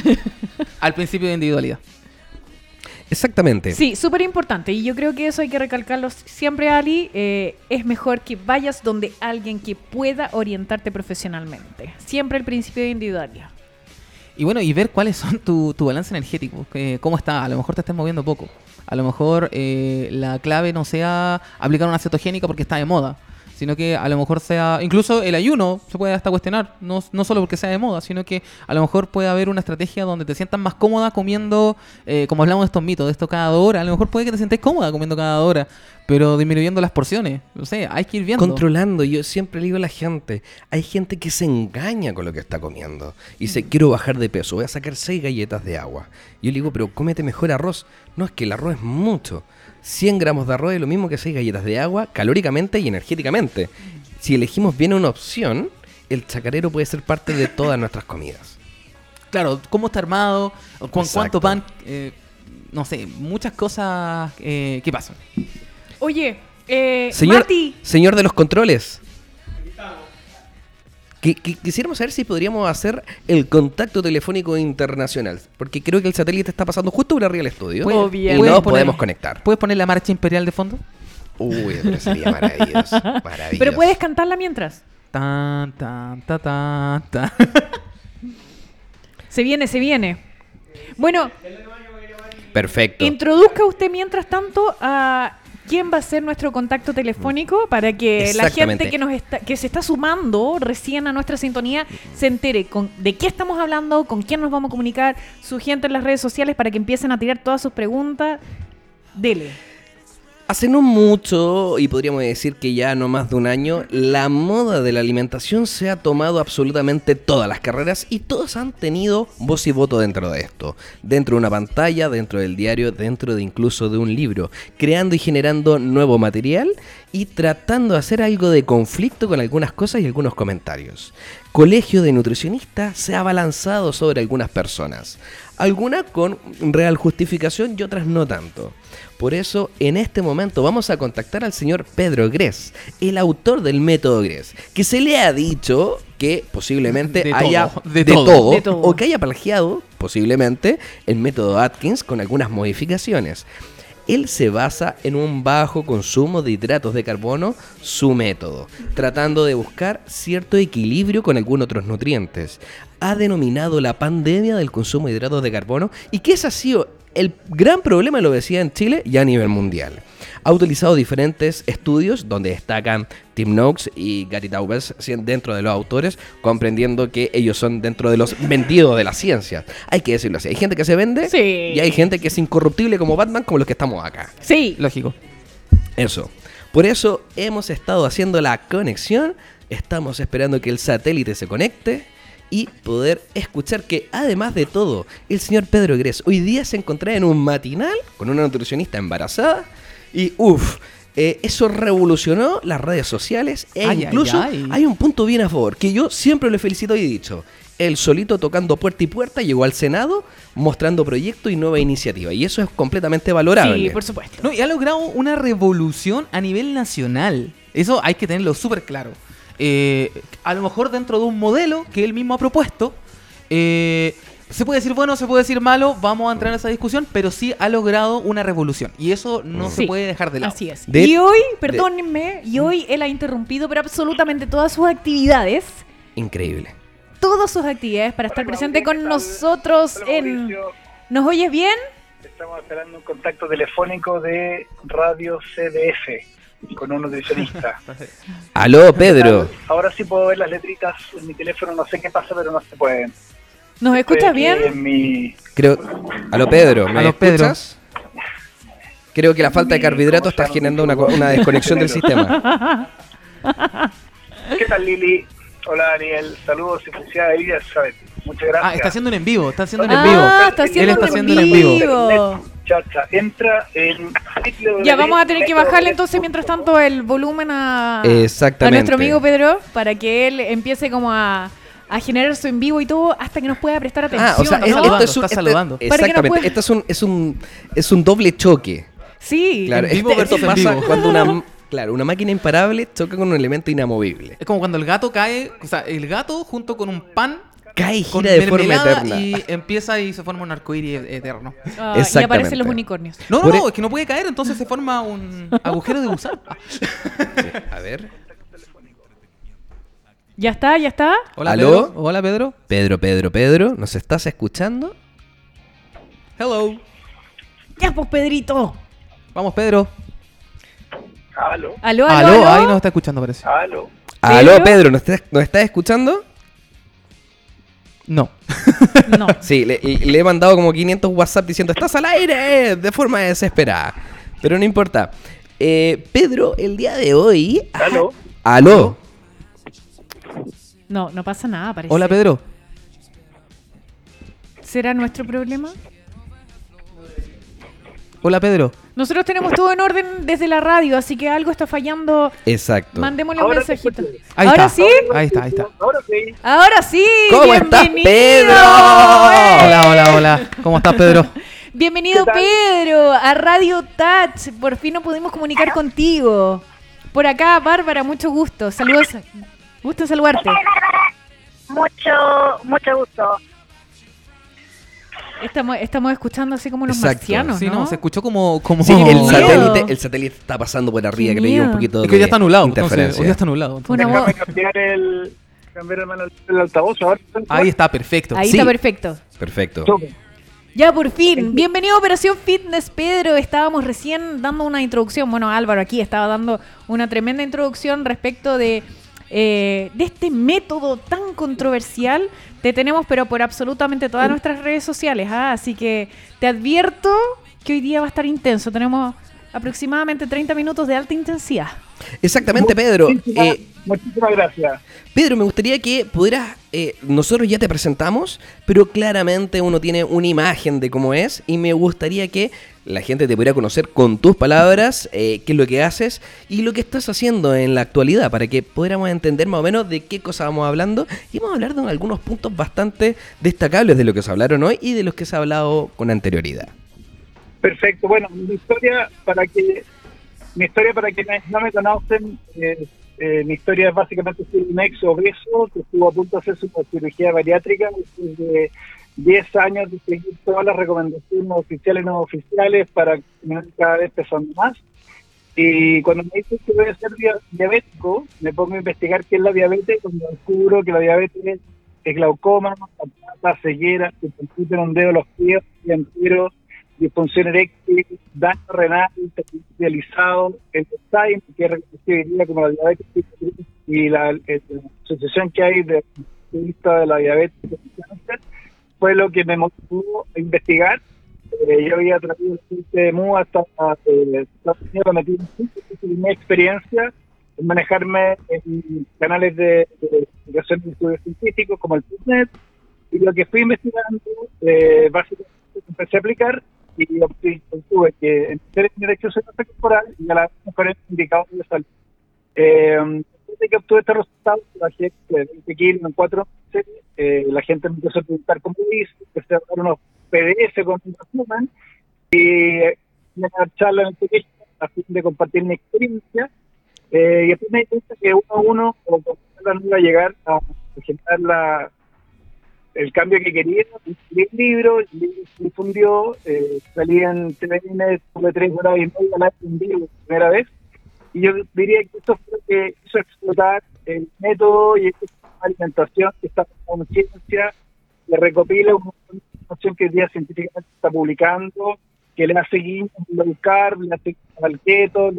al principio de individualidad. Exactamente. Sí, súper importante. Y yo creo que eso hay que recalcarlo siempre, Ali. Eh, es mejor que vayas donde alguien que pueda orientarte profesionalmente. Siempre el principio de individualidad. Y bueno, y ver cuáles son tu, tu balance energético, que- cómo está. A lo mejor te estás moviendo poco. A lo mejor eh, la clave no sea aplicar una cetogénica porque está de moda, sino que a lo mejor sea, incluso el ayuno se puede hasta cuestionar, no, no solo porque sea de moda, sino que a lo mejor puede haber una estrategia donde te sientas más cómoda comiendo, eh, como hablamos de estos mitos, de esto cada dos horas, a lo mejor puede que te sientas cómoda comiendo cada dos horas, pero disminuyendo las porciones, no sé, hay que ir viendo. Controlando, yo siempre digo a la gente, hay gente que se engaña con lo que está comiendo. Y dice, quiero bajar de peso, voy a sacar seis galletas de agua. Yo le digo, pero cómete mejor arroz. No, es que el arroz es mucho. 100 gramos de arroz es lo mismo que seis galletas de agua, calóricamente y energéticamente. Si elegimos bien una opción, el chacarero puede ser parte de todas nuestras comidas. Claro, cómo está armado, con cuánto pan, eh, no sé, muchas cosas eh, que pasan. Oye, eh, Señor, Mati. señor de los controles. Que- que- quisiéramos saber si podríamos hacer el contacto telefónico internacional, porque creo que el satélite está pasando justo por arriba del estudio y no poner- podemos conectar. ¿Puedes poner la marcha imperial de fondo? Uy, pero sería maravilloso. maravilloso. Pero puedes cantarla mientras. Tan, tan, ta, tan, tan. Se viene, se viene. Bueno, Perfecto. introduzca usted mientras tanto a quién va a ser nuestro contacto telefónico para que la gente que nos está, que se está sumando recién a nuestra sintonía se entere con, de qué estamos hablando, con quién nos vamos a comunicar, su gente en las redes sociales para que empiecen a tirar todas sus preguntas. Dele. Hace no mucho, y podríamos decir que ya no más de un año, la moda de la alimentación se ha tomado absolutamente todas las carreras y todos han tenido voz y voto dentro de esto. Dentro de una pantalla, dentro del diario, dentro de incluso de un libro, creando y generando nuevo material y tratando de hacer algo de conflicto con algunas cosas y algunos comentarios. Colegio de nutricionistas se ha balanzado sobre algunas personas, algunas con real justificación y otras no tanto. Por eso, en este momento vamos a contactar al señor Pedro Gress, el autor del método Gress, que se le ha dicho que posiblemente De haya todo, de todo. todo, De todo. o que haya plagiado posiblemente el método Atkins con algunas modificaciones. Él se basa en un bajo consumo de hidratos de carbono, su método, tratando de buscar cierto equilibrio con algunos otros nutrientes. Ha denominado la pandemia del consumo de hidratos de carbono y que ese ha sido el gran problema de la obesidad en Chile y a nivel mundial. ha utilizado diferentes estudios donde destacan Tim Noakes y Gary Taubes dentro de los autores, comprendiendo que ellos son dentro de los vendidos de la ciencia. Hay que decirlo así. Hay gente que se vende Sí. y hay gente que es incorruptible como Batman, como los que estamos acá. Sí. Lógico. Eso. Por eso hemos estado haciendo la conexión. Estamos esperando que el satélite se conecte y poder escuchar que además de todo, el señor Pedro Gres hoy día se encontraba en un matinal con una nutricionista embarazada y uff, eso revolucionó las redes sociales e Ay, incluso ay. hay un punto bien a favor que yo siempre le felicito y he dicho. El solito tocando puerta y puerta llegó al Senado mostrando proyecto y nueva iniciativa. Y eso es completamente valorable. Sí, por supuesto. No, y ha logrado una revolución a nivel nacional. Eso hay que tenerlo súper claro. Eh, a lo mejor dentro de un modelo que él mismo ha propuesto, eh, se puede decir bueno, se puede decir malo, vamos a entrar en esa discusión, pero sí ha logrado una revolución. Y eso no se puede dejar de lado. Así es. De- y hoy, perdónenme, y hoy él ha interrumpido, pero absolutamente todas sus actividades, Increíble. todas sus actividades para estar presente con nosotros Hola, en... Mauricio. ¿Nos oyes bien? Estamos esperando un contacto telefónico de Radio CDF con un nutricionista. Aló, Pedro. Ahora sí puedo ver las letritas en mi teléfono, no sé qué pasa, pero no se pueden. ¿Nos escuchas Estoy bien? En mi... Creo. Aló, Pedro. ¿Me Aló, Pedro. escuchas? Creo que la falta de carbohidratos está generando una, co- una desconexión del sistema. ¿Qué tal, Lili? Hola, Daniel. Saludos y felicidades. Muchas gracias. Ah, está haciendo un en vivo, está haciendo un en vivo. Ah, está haciendo, Él está haciendo un en vivo. Vivo. Chacha, entra en... Ya vamos a tener que bajarle entonces mientras tanto el volumen a, Exactamente. a nuestro amigo Pedro para que él empiece como a, a generar su en vivo y todo hasta que nos pueda prestar atención. Ah, o sea, ¿no? es- saludando, esto es un, está este- saludando. Exactamente. pueda- Esto es un, es un, es un doble choque. Sí, Claro, En vivo esto, versus esto en pasa vivo. cuando una, claro, una máquina imparable choca con un elemento inamovible. Es como cuando el gato cae, o sea, el gato junto con un pan Cae y con gira de forma eterna. y empieza y se forma un arcoíris e- eterno. Ah, y aparecen los unicornios. No, no, no, e- es que no puede caer, entonces se forma un agujero de gusano. Ah. A ver. ¿Ya está? ¿Ya está? Hola, ¿Aló? Pedro. Hola, Pedro. Pedro, Pedro, Pedro, ¿nos estás escuchando? Hello. Ya, pues, Pedrito. Vamos, Pedro. Aló, ¿Aló, aló, Aló, ahí nos está escuchando, parece. aló. Aló, ¿Pedro? Pedro, ¿nos estás, ¿nos estás escuchando? No. No. Sí, le, le he mandado como 500 WhatsApp diciendo, estás al aire, de forma desesperada. Pero no importa. Eh, Pedro, el día de hoy... Aló. Aló. No, no pasa nada, parece. Hola, Pedro. ¿Será nuestro problema? Hola, Pedro. Nosotros tenemos todo en orden desde la radio, así que algo está fallando. Exacto. Mandémosle un Ahora mensajito. Ahí ¿Ahora está. sí? Ahí está, ahí está. Ahora sí. Ahora sí. ¿Cómo estás, bienvenido. Pedro? ¡Eh! Hola, hola, hola. ¿Cómo estás, Pedro? Bienvenido. Pedro, a Radio Touch. Por fin nos pudimos comunicar contigo. Por acá, Bárbara, mucho gusto. Saludos. Gusto en saludarte. Mucho, mucho gusto. Estamos, estamos escuchando así como Exacto. marcianos, Sí, ¿no? no, se escuchó como. como... Sí, el satélite, el satélite está pasando por arriba, Qué creo yo, un miedo. poquito Es que de ya está anulado. Entonces, hoy ya está anulado. Fue una Déjame cambiar el... Cambiar el, manual- altavoz ahora. Ahí está, perfecto. Ahí Sí. está perfecto. Perfecto. Súper. Ya por fin, bienvenido a Operación Fitness Pedro. Estábamos recién dando una introducción. Bueno, Álvaro aquí estaba dando una tremenda introducción respecto de, eh, de este método tan controversial. Te tenemos, pero por absolutamente todas nuestras redes sociales. ¿ah? Así que te advierto que hoy día va a estar intenso. Tenemos aproximadamente 30 minutos de alta intensidad. Exactamente, Pedro. Muchísimas, Eh, muchísimas gracias. Pedro, me gustaría que pudieras. eh, nosotros ya te presentamos, pero claramente uno tiene una imagen de cómo es, y me gustaría que la gente te pudiera conocer con tus palabras, eh, qué es lo que haces y lo que estás haciendo en la actualidad, para que pudiéramos entender más o menos de qué cosa vamos hablando. Y vamos a hablar de algunos puntos bastante destacables de lo que se hablaron hoy y de los que se ha hablado con anterioridad. Perfecto. Bueno, mi historia para que mi historia para quienes no me conocen, eh, eh, mi historia es básicamente soy un ex obeso que estuvo a punto de hacer su cirugía bariátrica después de 10 años de seguir todas las recomendaciones oficiales y no oficiales para cada vez pesando más. Y cuando me dicen que voy a ser dia- diabético, me pongo a investigar qué es la diabetes, cuando descubro que la diabetes es glaucoma, patata, ceguera, que se en un dedo los pies y entero, disfunción eréctil, daño renal, especializado, el Alzheimer, que reconocido como la diabetes y la, asociación que hay de, vista de la diabetes fue lo que me motivó a investigar. Eh, yo había traído el de MU hasta eh, Estados Unidos, mi experiencia en manejarme en canales de, investigación de estudios científicos como el PubMed, y lo que fui investigando, eh, básicamente empecé a aplicar y obtuve que en dirección corporal y a la mejores indicadores de salud. Eh, desde que obtuve este resultado, bajé de 20 kilos en cuatro meses, eh, la gente me empezó a preguntar cómo hice, empecé a dar unos PDF con un resumen y me a charla en el colegio a fin de compartir mi experiencia. Eh, y después me di cuenta que uno a uno, o no iba a llegar a generar la, el cambio que quería, escribí el libro, el libro se difundió, eh, salí en TVN, tres horas y media en por primera vez, y yo diría que eso fue lo que hizo explotar el método y esta alimentación que está en ciencia, que recopila una información que el día científicamente está publicando, que le hace guiños a low carb, le hace al keto,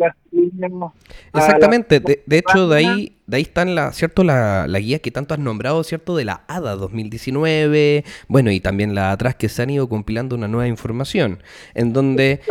Exactamente, de, de, hecho de ahí de ahí están la, ¿cierto? La, la, guía que tanto has nombrado, ¿cierto? De la ADA 2019, bueno, y también la atrás que se han ido compilando una nueva información, en donde,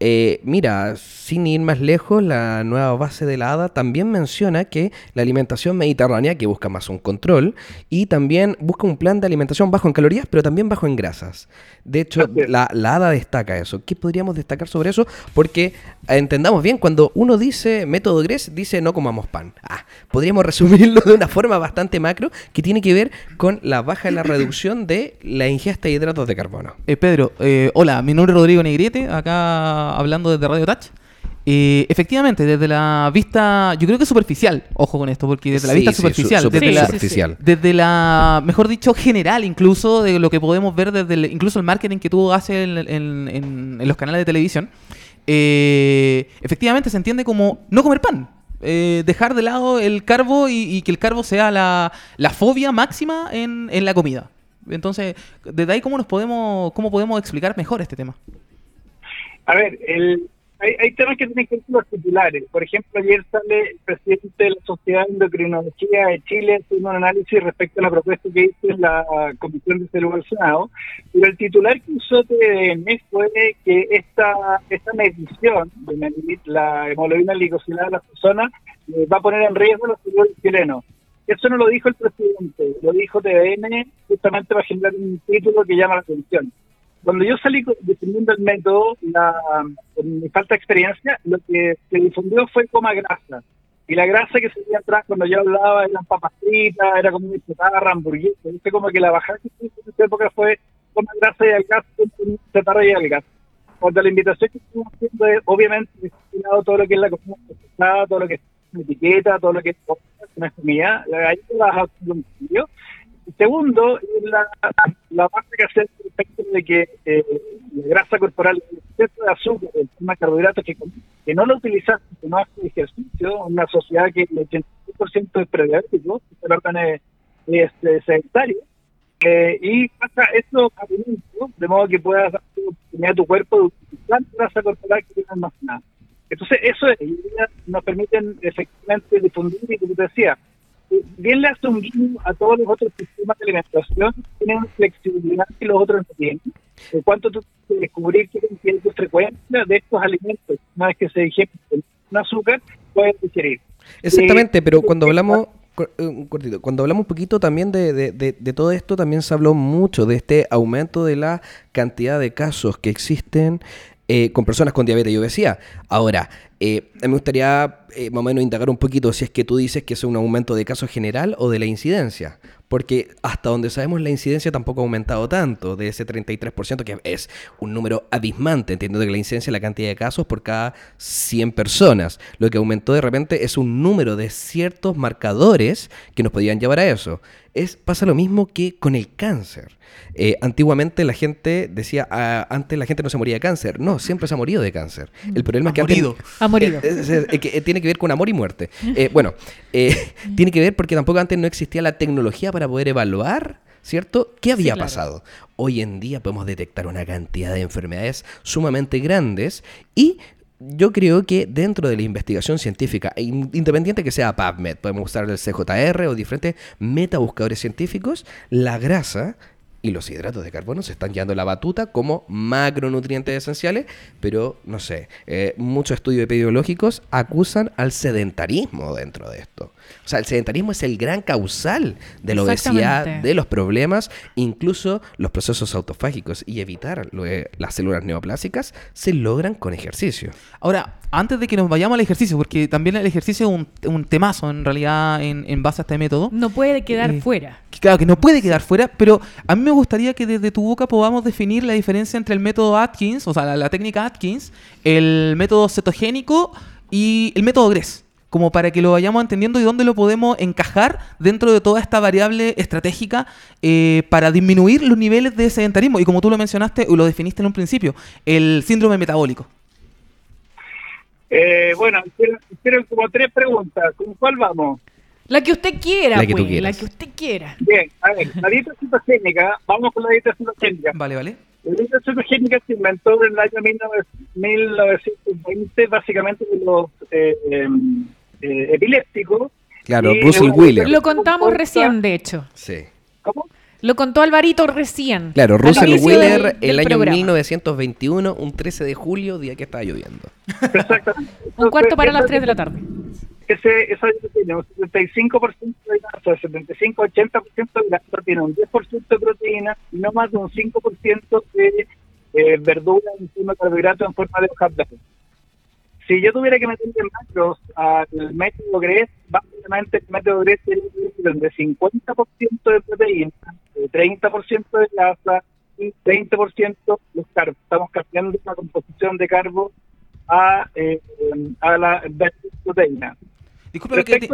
eh, mira, sin ir más lejos, la nueva base de la ADA también menciona que la alimentación mediterránea, que busca más un control, y también busca un plan de alimentación bajo en calorías, pero también bajo en grasas. De hecho, la, la ADA destaca eso. ¿Qué podríamos destacar sobre eso? Porque entendamos bien, cuando uno dice método GRES, dice no comamos pan. Ah, podríamos resumirlo de una forma bastante macro que tiene que ver con la baja en la reducción de la ingesta de hidratos de carbono. Eh, Pedro, eh, hola, mi nombre es Rodrigo Negrete, acá hablando desde Radio Touch. Eh, efectivamente, desde la vista, yo creo que superficial, ojo con esto, porque desde la vista superficial, desde, la, superficial. desde la, mejor dicho, general incluso, de lo que podemos ver desde el, incluso el marketing que tú haces en, los canales de televisión, efectivamente se entiende como no comer pan. Eh, dejar de lado el carbo y, que el carbo sea la, fobia máxima en, en, la comida. Entonces, desde ahí, ¿cómo nos podemos, cómo podemos explicar mejor este tema? A ver, el, hay, temas que tienen que ver con los titulares. Por ejemplo, ayer sale el presidente de la Sociedad de Endocrinología de Chile haciendo un análisis respecto a la propuesta que hizo la Comisión de Salud del Senado. Pero el titular que usó TVN fue que esta, esta medición de la hemoglobina glicosilada de las personas eh, va a poner en riesgo los seguros chilenos. Eso no lo dijo el presidente, lo dijo TVN justamente para generar un título que llama la atención cuando yo salí defendiendo el método, la, con mi falta de experiencia, lo que se difundió fue coma grasa. Y la grasa que se veía atrás cuando yo hablaba eran papas fritas, era como una chatarra, hamburguesa. Dice como que la bajada que hice en esa época fue coma grasa y al gas, chatarra y al gas. Cuando la invitación que estuvimos haciendo es, obviamente, destinado todo lo que es la comida procesada, todo lo que es etiqueta, todo lo que es comida, ahí te vas a un Segundo, la, la parte que hace respecto de que eh, la grasa corporal, el exceso de azúcar, el tema de carbohidratos, que, no lo utilizas, que no hace ejercicio, una sociedad que el 85% es prediabético, el órgano es, es, sedentario, eh, y pasa eso de modo que puedas tener tu cuerpo de utilizar grasa corporal que tiene almacenada. Entonces, eso es, nos permiten efectivamente difundir, y como te decía, bien le hace un guiño a todos los otros sistemas de alimentación, tienen flexibilidad que los otros no tienen. En cuanto tú descubrir es tu frecuencia de estos alimentos, una vez que se digieren un azúcar, puedes digerir. Exactamente, pero cuando hablamos un cortito. Cuando hablamos un poquito también de, de, de, todo esto, también se habló mucho de este aumento de la cantidad de casos que existen eh, con personas con diabetes y obesidad. Ahora, eh, me gustaría eh, más o menos indagar un poquito si es que tú dices que es un aumento de casos general o de la incidencia. Porque hasta donde sabemos la incidencia tampoco ha aumentado tanto, de ese 33%, que es un número abismante, entendiendo que la incidencia es la cantidad de casos por cada 100 personas. Lo que aumentó de repente es un número de ciertos marcadores que nos podían llevar a eso es, pasa lo mismo que con el cáncer. Eh, antiguamente la gente decía, ah, antes la gente no se moría de cáncer. No, siempre se ha morido de cáncer. El problema es que morido. Ha morido. tiene que ver con amor y muerte. Eh, bueno, eh, tiene que ver porque tampoco antes no existía la tecnología para poder evaluar ¿cierto? ¿Qué había claro. pasado? Hoy en día podemos detectar una cantidad de enfermedades sumamente grandes y yo creo que dentro de la investigación científica, e in- independiente que sea PubMed, podemos usar el CJR o diferentes metabuscadores científicos, la grasa y los hidratos de carbono se están llevando la batuta como macronutrientes esenciales, pero no sé, eh, muchos estudios epidemiológicos acusan al sedentarismo dentro de esto. O sea, el sedentarismo es el gran causal de la obesidad, de los problemas, incluso los procesos autofágicos y evitar lo de las células neoplásicas se logran con ejercicio. Ahora, antes de que nos vayamos al ejercicio, porque también el ejercicio es un, un temazo en realidad en, en base a este método. No puede quedar Eh, fuera. Claro, que no puede quedar fuera, pero a mí me gustaría que desde tu boca podamos definir la diferencia entre el método Atkins, o sea, la, técnica Atkins, el método cetogénico y el método GRES, como para que lo vayamos entendiendo y dónde lo podemos encajar dentro de toda esta variable estratégica eh, para disminuir los niveles de sedentarismo. Y como tú lo mencionaste o lo definiste en un principio, el síndrome metabólico. Eh, bueno, hicieron como tres preguntas. ¿Con cuál vamos? La que usted quiera, La que tú pues, la que usted quiera. Bien, a ver, la dieta cetogénica, vamos con la dieta cetogénica. Vale, vale. La dieta cetogénica se inventó en el año 19 1920, básicamente de los eh, eh, eh, epilépticos. Claro, una- Wheeler. Lo contamos recién, de hecho. Sí. ¿Cómo? Lo contó Alvarito recién. Claro, Russell Wheeler, del- del el año programa. 1921, un 13 de julio, día que estaba lloviendo. Exactamente. Un cuarto para las Entonces, 3 de la tarde. Ese, esa dieta tiene un 75% de grasa, 75-80% de grasa, tiene un 10% de proteína y no más de un 5% de eh, verdura en forma de carbohidratos en forma de hojas verdes. Si yo tuviera que meterle macros al método GRES, básicamente el método GRES tiene de 50% de proteína, de 30% de grasa y 30% los carbos. Estamos cambiando la composición de carbos a, eh, a la proteína. Discúlpame que te,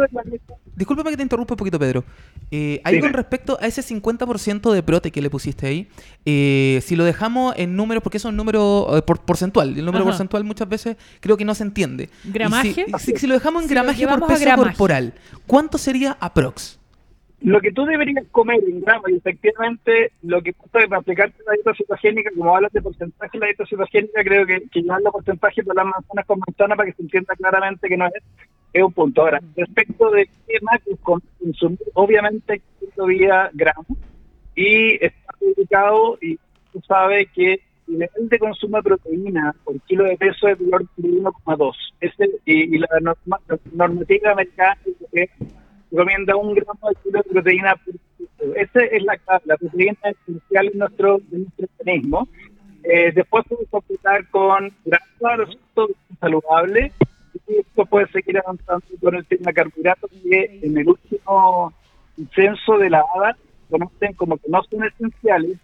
discúlpame que te interrumpa un poquito, Pedro. Eh, ahí Dime. con respecto a ese 50% de prote que le pusiste ahí, eh, si lo dejamos en números, porque eso es un número eh, por, porcentual, el número Ajá. porcentual muchas veces creo que no se entiende. Si- ¿Gramaje? Si, si lo dejamos en Si gramaje por peso gramaje. corporal, ¿cuánto sería aprox? Lo que tú deberías comer en gramos, y efectivamente lo que pasa es para aplicarte la dieta cetogénica, como hablas de porcentaje de la dieta cetogénica, creo que, que llevar los porcentajes de las manzanas con manzana para que se entienda claramente que no es, es un punto. Ahora, respecto de qué macros con- consumir, obviamente vía gramos, y está publicado, y tú sabes que el nivel de consumo de proteína por kilo de peso es de 1,2. Ese- Y, y la norma- normativa americana es recomienda un gramo de kilo de proteína por kilo. Esa es la clave. La proteína es esencial en nuestro, en nuestro organismo. Eh, después podemos completar con grasa, saludables. Y esto puede seguir avanzando con el tema carbohidratos, que en el último censo de la ADA conocen como que no son esenciales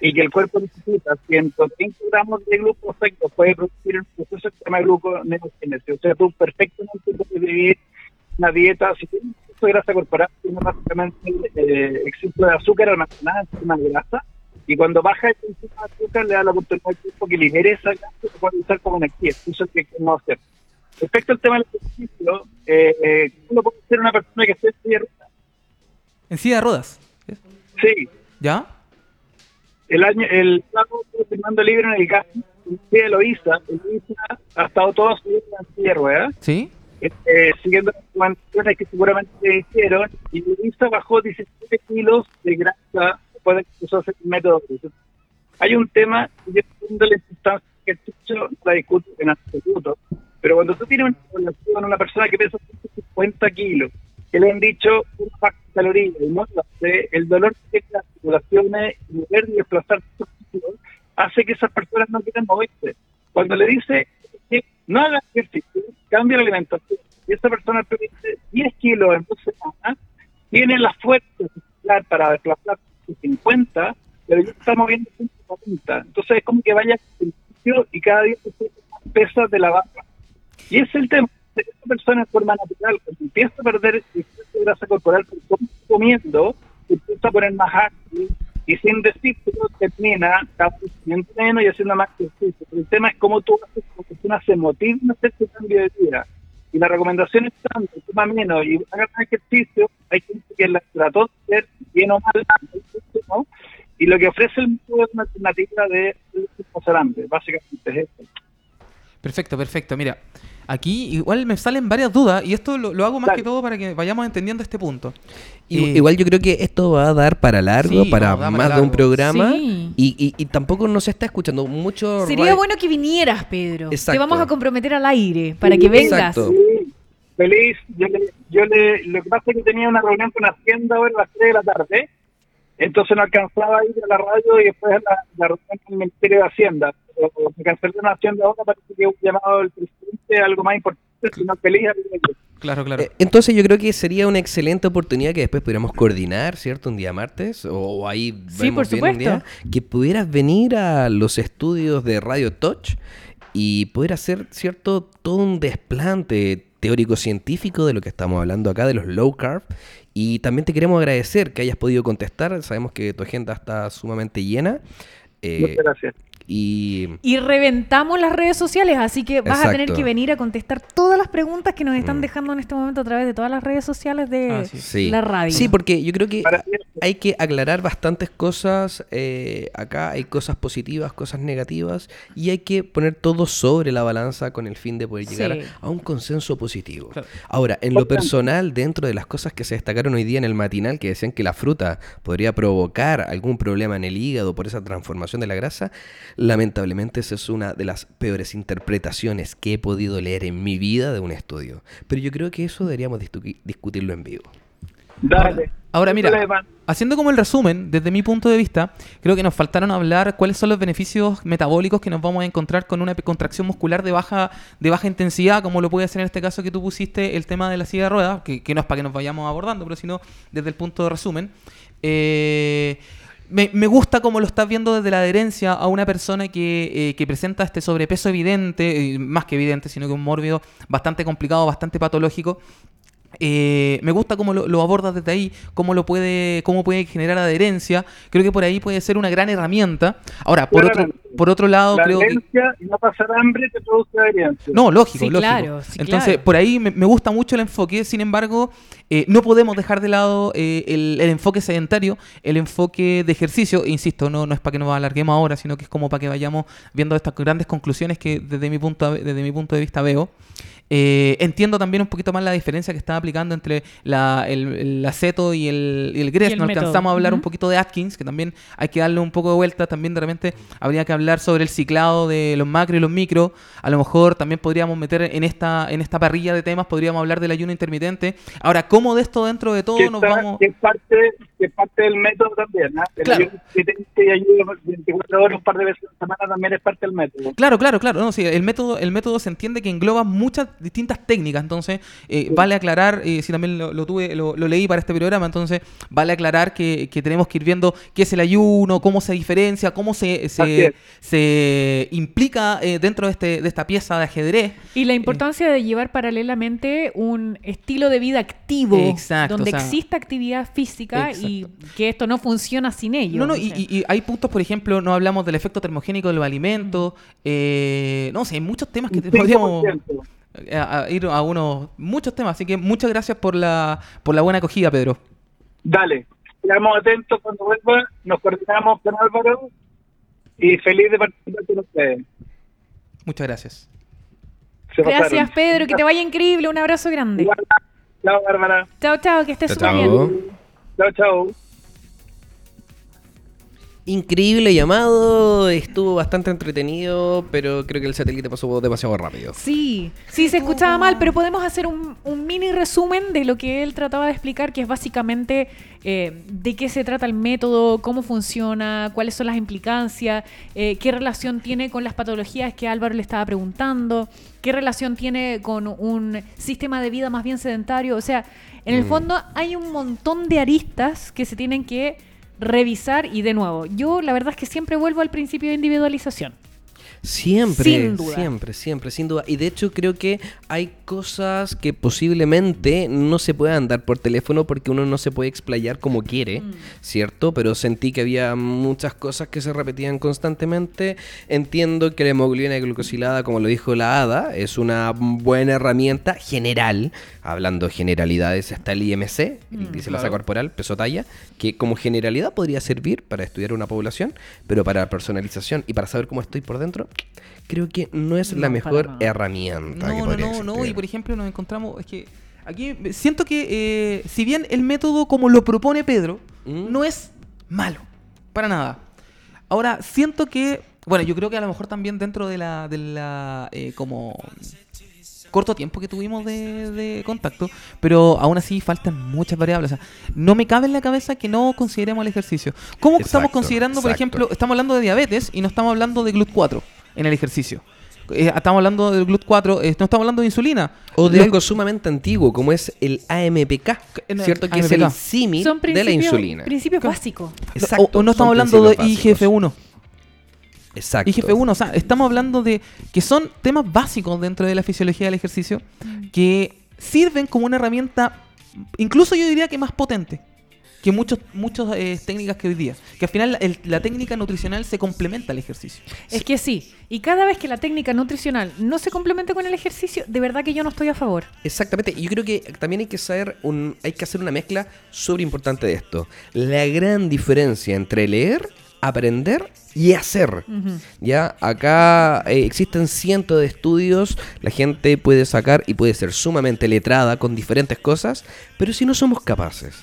y que el cuerpo necesita 120 gramos de glucosa que puede producir un proceso que se llama gluconeogénesis. O sea, tú perfectamente puedes vivir una dieta, si tienes de grasa corporal, tienes básicamente eh, exceso de azúcar almacenada encima de grasa, y cuando baja el consumo de azúcar le da la oportunidad al cuerpo que libere esa grasa y lo puede usar como energía. Eso es que queremos hacer. Respecto al tema del ejercicio, eh, eh, ¿cómo lo puede hacer una persona que esté en silla de ruedas? En silla de ruedas. Sí, ¿Ya? el año, el sábado estuve firmando libro en el gas, de Loisa, Loisa ha estado toda su vida en silla de ruedas, ¿Sí? Eh, siguiendo las recomendaciones que seguramente hicieron, y Luisa bajó 17 kilos de grasa después de que empezó a el método. Hay un tema, yo la importancia que el no la discuto en absoluto, pero cuando tú tienes una población, una persona que pesa 150 kilos, que le han dicho una baja caloría y no el dolor que tiene las articulaciones y mover y desplazar hace que esas personas no quieran moverse. Cuando le dice no haga ejercicio, cambia la alimentación, y esa persona pierde 10 kilos en dos semanas, tiene la fuerza para desplazar 50, pero ya está moviendo 140. Entonces es como que vaya ejercicio y cada día se pesas de la barra. Y es el tema. Esa persona en forma natural, cuando empieza a perder de grasa corporal por comiendo, se empieza a poner más ágil y sin decir que no termina comiendo menos y haciendo más ejercicio. Pero el tema es cómo tú haces que la persona se motive a hacer cambio de vida. Y la recomendación es tanto, toma menos y hagan ejercicio. Hay gente que la trató de hacer bien o mal, ¿no? y lo que ofrece el método es una alternativa de pasar hambre, básicamente es esto. Perfecto, perfecto. Mira, aquí igual me salen varias dudas y esto lo, lo hago más Dale. que todo para que vayamos entendiendo este punto. I- Eh, Igual yo creo que esto va a dar para largo, Sí, para no, más de un programa. Sí. Y, y- y tampoco nos está escuchando mucho. Sería radio- bueno que vinieras, Pedro. Exacto. Te vamos a comprometer al aire para que vengas. exacto. Feliz. Yo le, yo le, lo que pasa es que tenía una reunión con Hacienda ahora a las 3 de la tarde, entonces no alcanzaba a ir a la radio y después a la, la reunión con el Ministerio de Hacienda. Pero me cancelé una Hacienda ahora, parece que un llamado del presidente algo más importante, sino feliz. a Claro, claro. Eh, Entonces yo creo que sería una excelente oportunidad que después pudiéramos coordinar, ¿cierto? Un día martes o, o ahí Sí, vemos por bien un día, que pudieras venir a los estudios de Radio Touch y poder hacer, ¿cierto? Todo un desplante teórico-científico de lo que estamos hablando acá, de los low carb. Y también te queremos agradecer que hayas podido contestar. Sabemos que tu agenda está sumamente llena. Eh, Muchas gracias. Y Y reventamos las redes sociales, así que vas a tener que venir a contestar todas las preguntas que nos están Mm. dejando en este momento a través de todas las redes sociales de Ah, sí. sí. la radio. Sí, porque yo creo que hay que aclarar bastantes cosas. eh, acá hay cosas positivas, cosas negativas, y hay que poner todo sobre la balanza con el fin de poder llegar Sí. a un consenso positivo. Claro. Ahora, en lo personal, dentro de las cosas que se destacaron hoy día en el matinal, que decían que la fruta podría provocar algún problema en el hígado por esa transformación de la grasa, lamentablemente esa es una de las peores interpretaciones que he podido leer en mi vida de un estudio. Pero yo creo que eso deberíamos discu- discutirlo en vivo. Dale. Ahora mira, haciendo como el resumen, desde mi punto de vista, creo que nos faltaron hablar cuáles son los beneficios metabólicos que nos vamos a encontrar con una contracción muscular de baja, de baja intensidad, como lo puede ser en este caso que tú pusiste el tema de la silla de ruedas, que, que no es para que nos vayamos abordando, pero sino desde el punto de resumen. Eh, me, me gusta cómo lo estás viendo desde la adherencia a una persona que, eh, que presenta este sobrepeso evidente, eh, más que evidente, sino que un mórbido bastante complicado, bastante patológico. Eh, me gusta cómo lo, lo abordas desde ahí, cómo lo puede, cómo puede generar adherencia. Creo que por ahí puede ser una gran herramienta. Ahora, por otro, por otro lado, La creo que adherencia y no pasar hambre te produce adherencia. no, lógico, Sí, lógico. claro, sí, Entonces, claro. por ahí me, me gusta mucho el enfoque. Sin embargo, eh, no podemos dejar de lado eh, el, el enfoque sedentario, el enfoque de ejercicio. Insisto, no, no es para que nos alarguemos ahora, sino que es como para que vayamos viendo estas grandes conclusiones que desde mi punto, de- desde mi punto de vista veo. Eh, entiendo también un poquito más la diferencia que está aplicando entre la, el, el aceto y el, y el Gress. Y el no método. alcanzamos a hablar un Ujú. poquito de Atkins, que también hay que darle un poco de vuelta. También de repente habría que hablar sobre el ciclado de los macro y los micro. A lo mejor también podríamos meter en esta, en esta parrilla de temas, podríamos hablar del ayuno intermitente. Ahora, ¿cómo de esto dentro de todo que, nos está- vamos...? que es parte, que es parte del método también. ¿ah? El Claro. ayuno intermitente y ayuno 24 horas un par de veces a la semana también es parte del método. Claro, claro, claro. No, sí, el método, el método se entiende que engloba muchas distintas técnicas. Entonces, eh, vale aclarar, eh, si también lo, lo tuve, lo, lo leí para este programa, entonces vale aclarar que, que tenemos que ir viendo qué es el ayuno, cómo se diferencia, cómo se, se, se implica eh, dentro de, este, de esta pieza de ajedrez. Y la importancia de llevar paralelamente un estilo de vida activo, Exacto, donde o sea, exista actividad física y que esto no funciona sin ello. No, no, o y, sea. y- y hay puntos, por ejemplo, no hablamos del efecto termogénico de los alimentos. eh, no sé, hay muchos temas que podríamos 5%. eh, a, a ir a unos muchos temas. Así que muchas gracias por la, por la buena acogida, Pedro. Dale, quedamos atentos cuando vuelva, nos coordinamos con Álvaro y feliz de participar con ustedes. Muchas gracias. Se Gracias, pasaron. Pedro, que te vaya increíble. Un abrazo grande. Chao, Bárbara. Chao, chao, que estés súper bien. Chao, chao. Increíble llamado, estuvo bastante entretenido, pero creo que el satélite pasó demasiado rápido. Sí, sí, se escuchaba mal, pero podemos hacer un, un mini resumen de lo que él trataba de explicar, que es básicamente eh, de qué se trata el método, cómo funciona, cuáles son las implicancias, eh, qué relación tiene con las patologías que Álvaro le estaba preguntando, qué relación tiene con un sistema de vida más bien sedentario. O sea, en el Mm. fondo hay un montón de aristas que se tienen que revisar y de nuevo, yo la verdad es que siempre vuelvo al principio de individualización. Siempre, Sin duda. siempre, siempre, sin duda. Y de hecho creo que hay cosas que posiblemente no se puedan dar por teléfono porque uno no se puede explayar como quiere, Mm. ¿cierto? Pero sentí que había muchas cosas que se repetían constantemente. Entiendo que la hemoglobina glucosilada, como lo dijo la ADA, es una buena herramienta general. Hablando de generalidades, está el IMC, el índice de masa claro. corporal, peso talla, que como generalidad podría servir para estudiar una población, pero para personalización y para saber cómo estoy por dentro, creo que no es la mejor herramienta. No, no, podría no, no. existir. Y por ejemplo, nos encontramos. Es que aquí siento que, eh, si bien el método como lo propone Pedro, Mm. no es malo. Para nada. Ahora, siento que. Bueno, yo creo que a lo mejor también dentro de la. De la eh, como. corto tiempo que tuvimos de, de contacto, pero aún así faltan muchas variables. O sea, no me cabe en la cabeza que no consideremos el ejercicio. ¿Cómo estamos Exacto, considerando, por ejemplo, estamos hablando de diabetes y no estamos hablando de GLUT4 en el ejercicio? Eh, estamos hablando del GLUT4, eh, no estamos hablando de insulina. O de algo sumamente antiguo, como es el AMPK, ¿cierto? Que es el símil Son de la insulina. principios básicos. Exacto, o, o no estamos hablando de principios básicos. IGF-1. Exacto. IGF-1, o sea, estamos hablando de que son temas básicos dentro de la fisiología del ejercicio que sirven como una herramienta, incluso yo diría que más potente que muchos muchas técnicas que hoy día. Que al final el- la técnica nutricional se complementa al ejercicio. Es que sí. Y cada vez que la técnica nutricional no se complemente con el ejercicio, de verdad que yo no estoy a favor. Exactamente, y yo creo que también hay que saber un, hay que hacer una mezcla súper importante de esto. La gran diferencia entre leer, aprender y hacer. Ya, acá eh, existen cientos de estudios, la gente puede sacar y puede ser sumamente letrada con diferentes cosas, pero si no somos capaces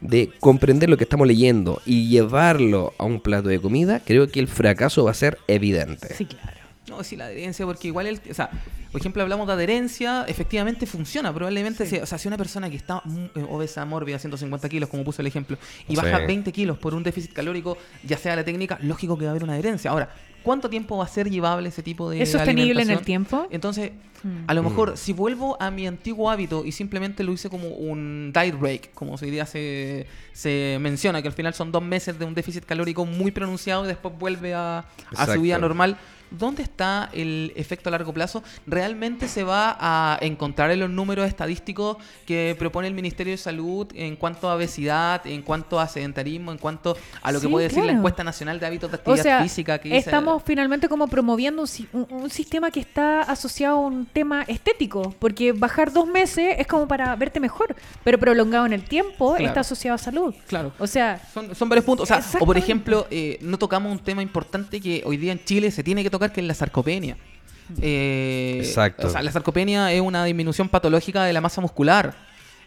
de comprender lo que estamos leyendo y llevarlo a un plato de comida, creo que el fracaso va a ser evidente. Sí, claro. No, sí, la adherencia, porque igual, el, o sea, por ejemplo, hablamos de adherencia, efectivamente funciona. Probablemente, si, o sea, si una persona que está mm, eh, obesa, mórbida, 150 kilos, como puso el ejemplo, y baja Sí. 20 kilos por un déficit calórico, ya sea la técnica, lógico que va a haber una adherencia. Ahora, ¿cuánto tiempo va a ser llevable ese tipo de ¿Es sostenible en el tiempo? Entonces, Mm. a lo mejor, si vuelvo a mi antiguo hábito y simplemente lo hice como un diet break, como hoy día se, se menciona, que al final son dos meses de un déficit calórico muy pronunciado y después vuelve a, a su vida normal. ¿Dónde está el efecto a largo plazo? ¿Realmente se va a encontrar en los números estadísticos que propone el Ministerio de Salud en cuanto a obesidad, en cuanto a sedentarismo, en cuanto a lo que Sí, puede decir la encuesta nacional de hábitos de O actividad sea, física? Que dice- estamos finalmente como promoviendo un, un- un sistema que está asociado a un tema estético, porque bajar dos meses es como para verte mejor, pero prolongado en el tiempo Claro. está asociado a salud. Claro. O sea, Son, son varios puntos. O sea, o por ejemplo, eh, no tocamos un tema importante que hoy día en Chile se tiene que tocar, que es la sarcopenia. Eh, Exacto. O sea, la sarcopenia es una disminución patológica de la masa muscular.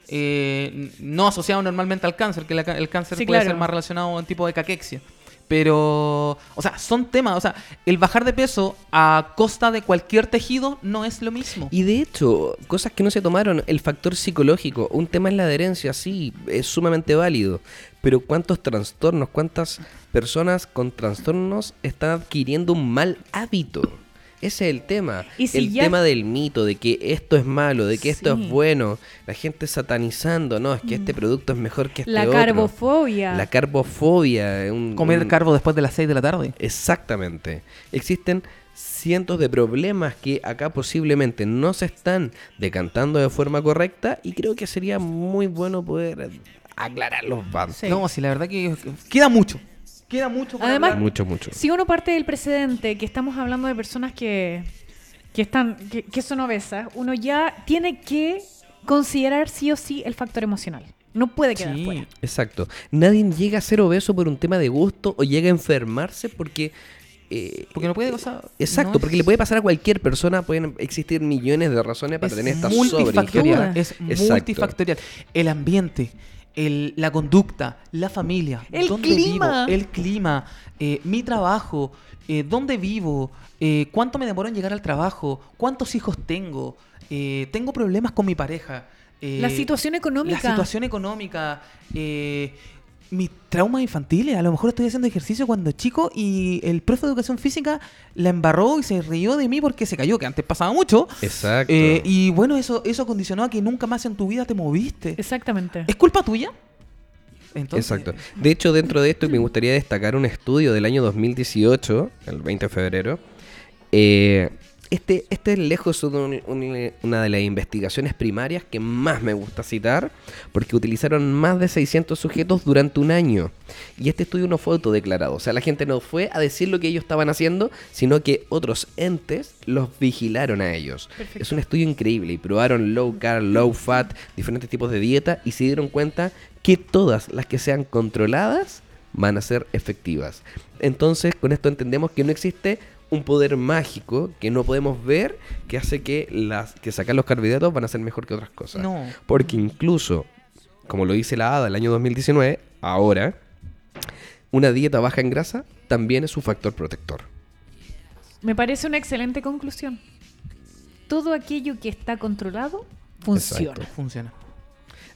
eh, no asociado normalmente al cáncer, que la el cáncer Sí, puede claro. ser más relacionado a un tipo de caquexia. Pero, o sea, son temas. O sea, el bajar de peso a costa de cualquier tejido no es lo mismo. Y de hecho, cosas que no se tomaron, el factor psicológico, un tema es la adherencia, sí, es sumamente válido, pero ¿cuántos trastornos, cuántas personas con trastornos están adquiriendo un mal hábito? Ese es el tema. Y si el ya- tema del mito, de que esto es malo, de que esto Sí. Mm. es bueno, la gente satanizando, no, es que este producto es mejor que este la otro. carbofobia. La carbofobia. un- Comer un- carbo después de las 6 de la tarde. Exactamente. Existen cientos de problemas que acá posiblemente no se están decantando de forma correcta y creo que sería muy bueno poder aclararlos. Sí. No, sí, la verdad que queda mucho. Queda mucho por Además, hablar. Mucho, mucho. Si uno parte del precedente que estamos hablando de personas que, que están que, que son obesas, uno ya tiene que considerar sí o sí el factor emocional. No puede quedar Sí. fuera. Exacto. Nadie llega a ser obeso por un tema de gusto o llega a enfermarse porque... eh, Porque no puede, sea, Exacto, no porque es- le puede pasar a cualquier persona, pueden existir millones de razones para es tener esta multifactorial. Es Exacto. multifactorial. El ambiente, el- la conducta, la familia, El dónde clima. vivo, el clima, eh, mi trabajo, eh, dónde vivo, eh, cuánto me demoro en llegar al trabajo, cuántos hijos tengo, eh, tengo problemas con mi pareja. La situación económica. La situación económica, mis traumas infantiles. A lo mejor estoy haciendo ejercicio cuando chico y el profe de educación física la embarró y se rió de mí porque se cayó, que antes pasaba mucho. Exacto. Eh, y bueno, eso, eso condicionó a que nunca más en tu vida te moviste. Exactamente. ¿Es culpa tuya? Entonces, Exacto. De hecho, dentro de esto me gustaría destacar un estudio del año 2018, el 20 de febrero, Eh, este, este es lejos un- un- una de las investigaciones primarias que más me gusta citar, porque utilizaron más de 600 sujetos durante un año. Y este estudio no fue autodeclarado, o sea, la gente no fue a decir lo que ellos estaban haciendo, sino que otros entes los vigilaron a ellos. Perfecto. Es un estudio increíble y probaron low carb, low fat, diferentes tipos de dieta y se dieron cuenta que todas las que sean controladas van a ser efectivas. Entonces, con esto entendemos que no existe un poder mágico que no podemos ver que hace que las que sacar los carbohidratos van a ser mejor que otras cosas. No. Porque incluso, como lo dice la ADA el año 2019, ahora, una dieta baja en grasa también es un factor protector. Me parece una excelente conclusión. Todo aquello que está controlado funciona. Exacto. Funciona.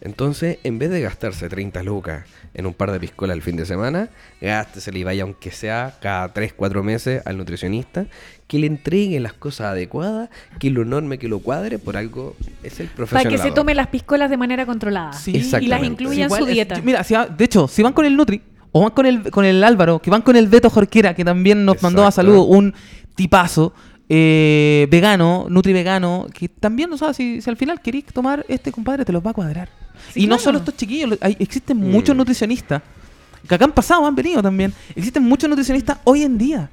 Entonces, en vez de gastarse 30 lucas en un par de piscolas el fin de semana, gástesela y vaya aunque sea cada 3, 4 meses al nutricionista, que le entregue las cosas adecuadas, que lo norme, que lo cuadre, por algo es el Para profesional. que se tome las piscolas de manera controlada. Sí. Y las incluya en su es- dieta. mira, si va- de hecho, si van con el Nutri, o van con el, con el Álvaro, que van con el Beto Jorquera, que también nos mandó a Exacto. salud un tipazo eh, vegano, Nutri vegano, que también, o sea, si, si al final queréis tomar este compadre, te los va a cuadrar. Sí, y no solo estos chiquillos, lo- hay- existen Mm. muchos nutricionistas, que acá han pasado, han venido también. Existen muchos nutricionistas hoy en día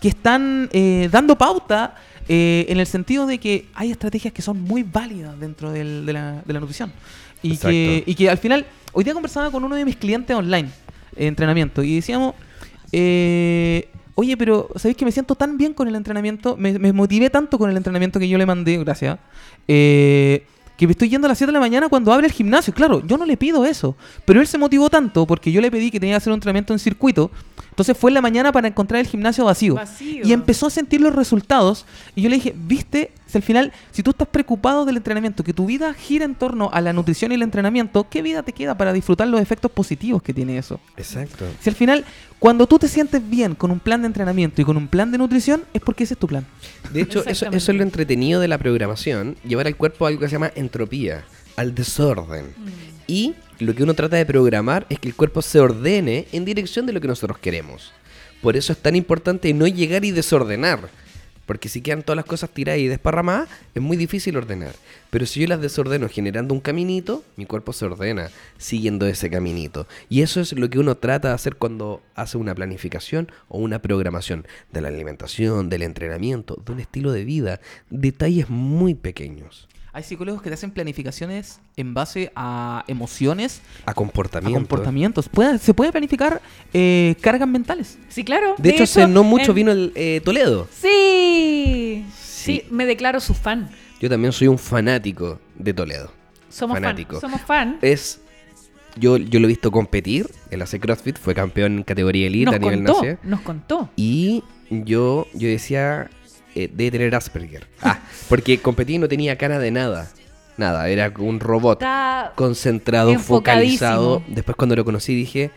que están eh, dando pauta eh, en el sentido de que hay estrategias que son muy válidas dentro del- de, la, de la nutrición. Y que, y que al final, hoy día conversaba con uno de mis clientes online, eh, entrenamiento, y decíamos, eh, oye, pero ¿sabéis que me siento tan bien con el entrenamiento? Me, me motivé tanto con el entrenamiento que yo le mandé, gracias. eh, que me estoy yendo a las 7 de la mañana cuando abre el gimnasio. Claro, yo no le pido eso. Pero él se motivó tanto porque yo le pedí que tenía que hacer un entrenamiento en circuito. Entonces fue en la mañana para encontrar el gimnasio vacío. Vacío. Y empezó a sentir los resultados. Y yo le dije, viste, si al final, si tú estás preocupado del entrenamiento, que tu vida gira en torno a la nutrición y el entrenamiento, ¿qué vida te queda para disfrutar los efectos positivos que tiene eso? Exacto. Si al final, cuando tú te sientes bien con un plan de entrenamiento y con un plan de nutrición, es porque ese es tu plan. De hecho, eso, es lo entretenido de la programación, llevar al cuerpo a algo que se llama entropía, al desorden. Y lo que uno trata de programar es que el cuerpo se ordene en dirección de lo que nosotros queremos. Por eso es tan importante no llegar y desordenar. Porque si quedan todas las cosas tiradas y desparramadas, es muy difícil ordenar. Pero si yo las desordeno generando un caminito, mi cuerpo se ordena siguiendo ese caminito. Y eso es lo que uno trata de hacer cuando hace una planificación o una programación de la alimentación, del entrenamiento, de un estilo de vida. Detalles muy pequeños. Hay psicólogos que te hacen planificaciones en base a emociones, A a comportamiento. comportamientos. Puede- se puede planificar eh, cargas mentales. Sí, claro. De, hecho, hace no mucho en- vino el eh, Toledo. Sí. Sí. sí. me declaro su fan. Yo también soy un fanático de Toledo. Somos Fanático. fan. Somos fan. Es. Yo, yo lo he visto competir. Él hace CrossFit, fue campeón en categoría elite nos a nivel contó, nacional. nos contó. Y yo, yo decía, eh, debe tener Asperger. Ah, porque competí y no tenía cara de nada. Nada, era un robot Está... concentrado, enfocadísimo. focalizado. Después cuando lo conocí dije,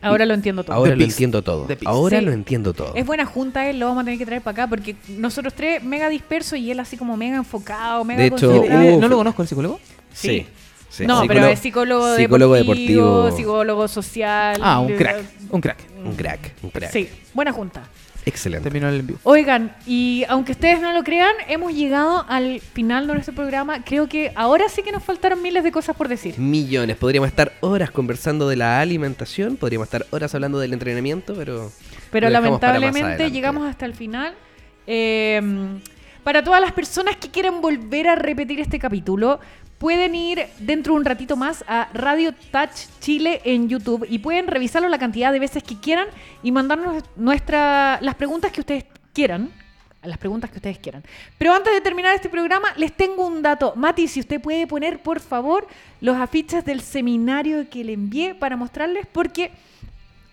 Ahora lo entiendo todo. ahora The lo entiendo todo. Ahora Sí. lo entiendo todo. Es buena junta él, lo vamos a tener que traer para acá porque nosotros tres mega dispersos y él así como mega enfocado, mega De hecho, ¿No lo conozco el psicólogo? Sí. sí. no, pero es psicólogo, psicólogo deportivo, deportivo. psicólogo social. Ah, un crack. Un crack. Un crack, un crack. Sí, buena junta. Excelente. Terminó el envío. Oigan, y aunque ustedes no lo crean, hemos llegado al final de nuestro programa. Creo que ahora sí que nos faltaron miles de cosas por decir. Millones. Podríamos estar horas conversando de la alimentación, podríamos estar horas hablando del entrenamiento, pero. Pero lamentablemente llegamos hasta el final. Eh, para todas las personas que quieran volver a repetir este capítulo, pueden ir dentro de un ratito más a Radio Touch Chile en YouTube y pueden revisarlo la cantidad de veces que quieran y mandarnos nuestra, las preguntas que ustedes quieran. Las preguntas que ustedes quieran. Pero antes de terminar este programa, les tengo un dato. Mati, si usted puede poner, por favor, los afiches del seminario que le envié para mostrarles, porque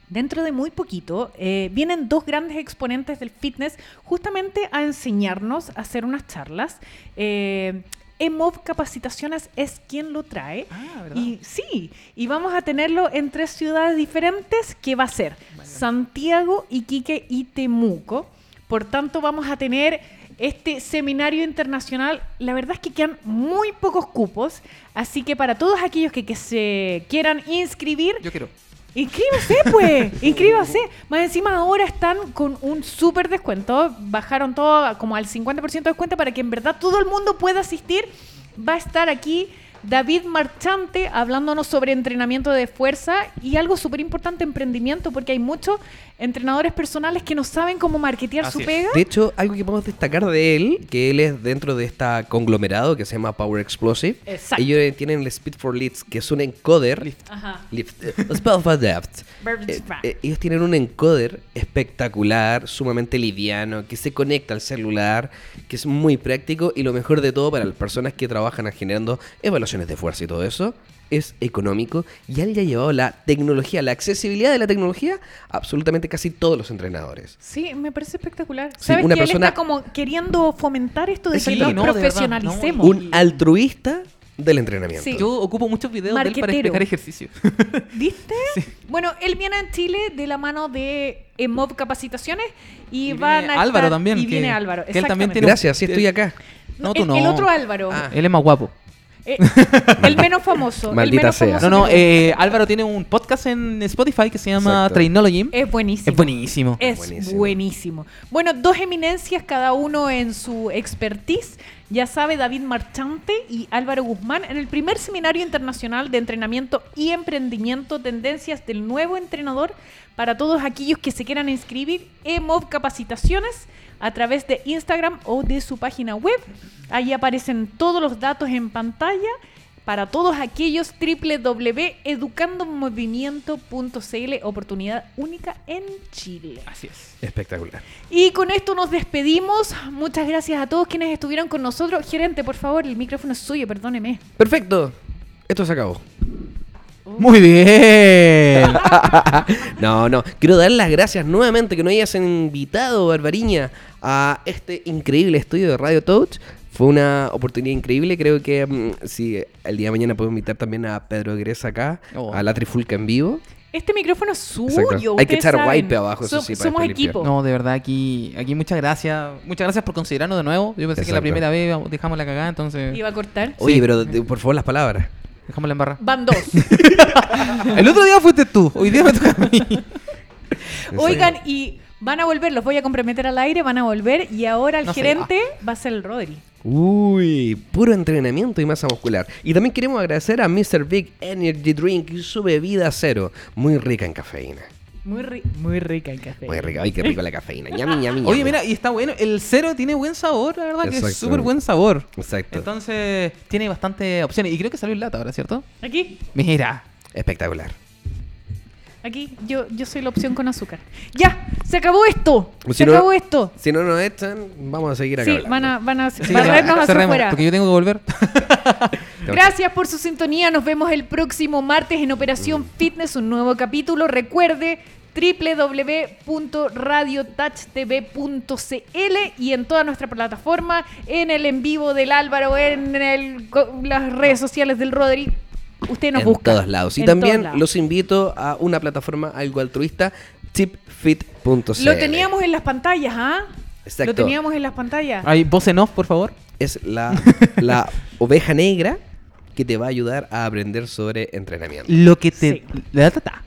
Dentro de muy poquito eh, vienen dos grandes exponentes del fitness justamente a enseñarnos a hacer unas charlas. Eh, EMOV Capacitaciones es quien lo trae. Ah, ¿verdad? Y sí, y vamos a tenerlo en tres ciudades diferentes que va a ser Santiago, Iquique y Temuco. Por tanto, vamos a tener este seminario internacional. La verdad es que quedan muy pocos cupos, así que para todos aquellos que, que se quieran inscribir, Yo quiero. Inscríbase, pues. Inscríbase. Más encima ahora están con un súper descuento. Bajaron todo como al 50% de descuento para que en verdad todo el mundo pueda asistir. Va a estar aquí David Marchante hablándonos sobre entrenamiento de fuerza y algo súper importante, emprendimiento, porque hay muchos entrenadores personales que no saben cómo marketear Así su es. pega. De hecho, algo que podemos destacar de él, que él es dentro de esta conglomerado que se llama Power Explosive. Exacto. Ellos tienen el Speed for Leads, que es un encoder. Ajá. Lift, eh, Spell for Depth. Eh, eh, ellos tienen un encoder espectacular, sumamente liviano, que se conecta al celular, que es muy práctico y lo mejor de todo para las personas que trabajan generando de fuerza y todo eso. Es económico y él ya ha llevado la tecnología, la accesibilidad de la tecnología a absolutamente casi todos los entrenadores. Sí, me parece espectacular. Sí, ¿Sabes una que él persona- está como queriendo fomentar esto de Sí, que nos no, profesionalicemos? no, Un altruista del entrenamiento. Sí. Yo ocupo muchos videos de él para explicar ejercicio. ¿Viste? Bueno, él viene en Chile de la mano de EMOV Capacitaciones y, Y van viene a Álvaro estar- también, Y que- viene Álvaro. que él también tiene- Gracias, sí estoy acá. No, tú el, no. el otro Álvaro. Ah. Él es más guapo. Eh, el menos famoso. el Maldita menos sea. famoso No, no, eh, Álvaro tiene un podcast en Spotify que se llama Exacto. Trainology. Es buenísimo. Es buenísimo. Es Buenísimo. buenísimo. Bueno, dos eminencias, cada uno en su expertise. Ya sabe David Marchante y Álvaro Guzmán en el primer seminario internacional de entrenamiento y emprendimiento, tendencias del nuevo entrenador para todos aquellos que se quieran inscribir en MOV Capacitaciones a través de Instagram o de su página web. Ahí aparecen todos los datos en pantalla para todos aquellos www.educandomovimiento.cl oportunidad única en Chile. Así es. Espectacular. Y con esto nos despedimos. Muchas gracias a todos quienes estuvieron con nosotros. Gerente, por favor, el micrófono es suyo, perdóneme. Perfecto. Esto se acabó. Muy bien. No, no. Quiero dar las gracias nuevamente que nos hayas invitado, Barbariña, a este increíble estudio de Radio Touch. Fue una oportunidad increíble. Creo que mm, si el día de mañana puedo invitar también a Pedro Gresa acá, Oh. a la Trifulca en vivo. Este micrófono es suyo. Exacto. Hay que echar saben. wipe abajo, eso So- sí, para Somos equipo. No, de verdad, aquí, aquí muchas gracias. Muchas gracias por considerarnos de nuevo. Yo pensé que la Exacto. primera vez dejamos la cagada, entonces Iba a cortar. Oye, Sí. pero por favor las palabras. Dejamos la embarra. Van dos. El otro día fuiste tú, hoy día me toca a mí. Oigan, y van a volver, los voy a comprometer al aire, van a volver. Y ahora el No sé, gerente va a ser el Rodri. Uy, puro entrenamiento y masa muscular. Y también queremos agradecer a Mr. Big Energy Drink y su bebida cero, muy rica en cafeína. Muy, ri- muy rica el café. Muy rica, ay, qué rico la cafeína. Ñami, ñami, Oye, ñami. mira, y está bueno. El cero tiene buen sabor, la verdad, que es súper buen sabor. Exacto. Entonces, tiene bastante opciones. Y creo que salió en lata ahora, ¿cierto? Aquí, Mira. Espectacular. aquí, yo, yo soy la opción con azúcar. ¡Ya! ¡Se acabó esto! ¡Se no- acabó esto! Si no nos echan, vamos a seguir acá. Sí, hablando. van a, van a Sí, cerremos, afuera. Porque yo tengo que volver. Gracias por su sintonía. Nos vemos el próximo martes en Mm. Operación Fitness, un nuevo capítulo. Recuerde www.radiotouchtv.cl y en toda nuestra plataforma, en el en vivo del Álvaro, en el- las redes sociales del Rodri. Usted nos en busca. todos lados. Y En también los invito a una plataforma algo altruista, tipfit.cl. Lo teníamos en las pantallas, ¿ah? Exacto. Lo teníamos en las pantallas. Ahí, voz en off, por favor. Es la, la oveja negra que te va a ayudar a aprender sobre entrenamiento. Lo que te. Sí. La- ta- ta.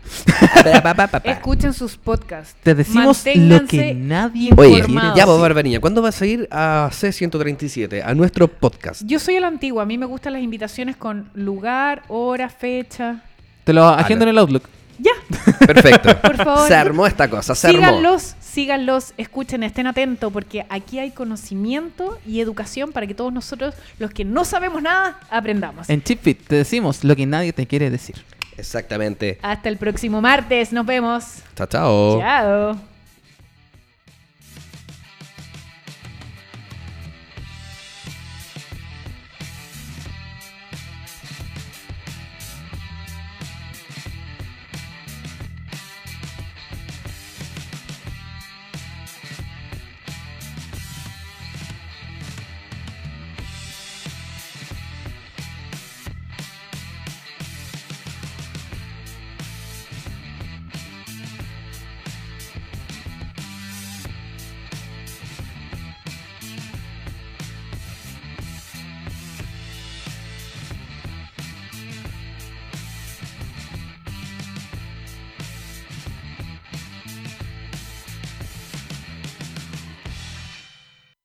Pa, pa, pa, pa. Escuchen sus podcasts. Te decimos lo que nadie Oye, ya vos, Barbariña, ¿cuándo vas a ir a C137, a nuestro podcast? Yo soy a la antigua. A mí me gustan las invitaciones con lugar, hora, fecha. Te lo agendo en el Outlook. Ya. Perfecto. Por favor. Se armó esta cosa, se armó. Síganlos, síganlos, escuchen, estén atentos, porque aquí hay conocimiento y educación para que todos nosotros, los que no sabemos nada, aprendamos. En ChipFit te decimos lo que nadie te quiere decir. Exactamente. Hasta el próximo martes, nos vemos. Chao, chao. Chao.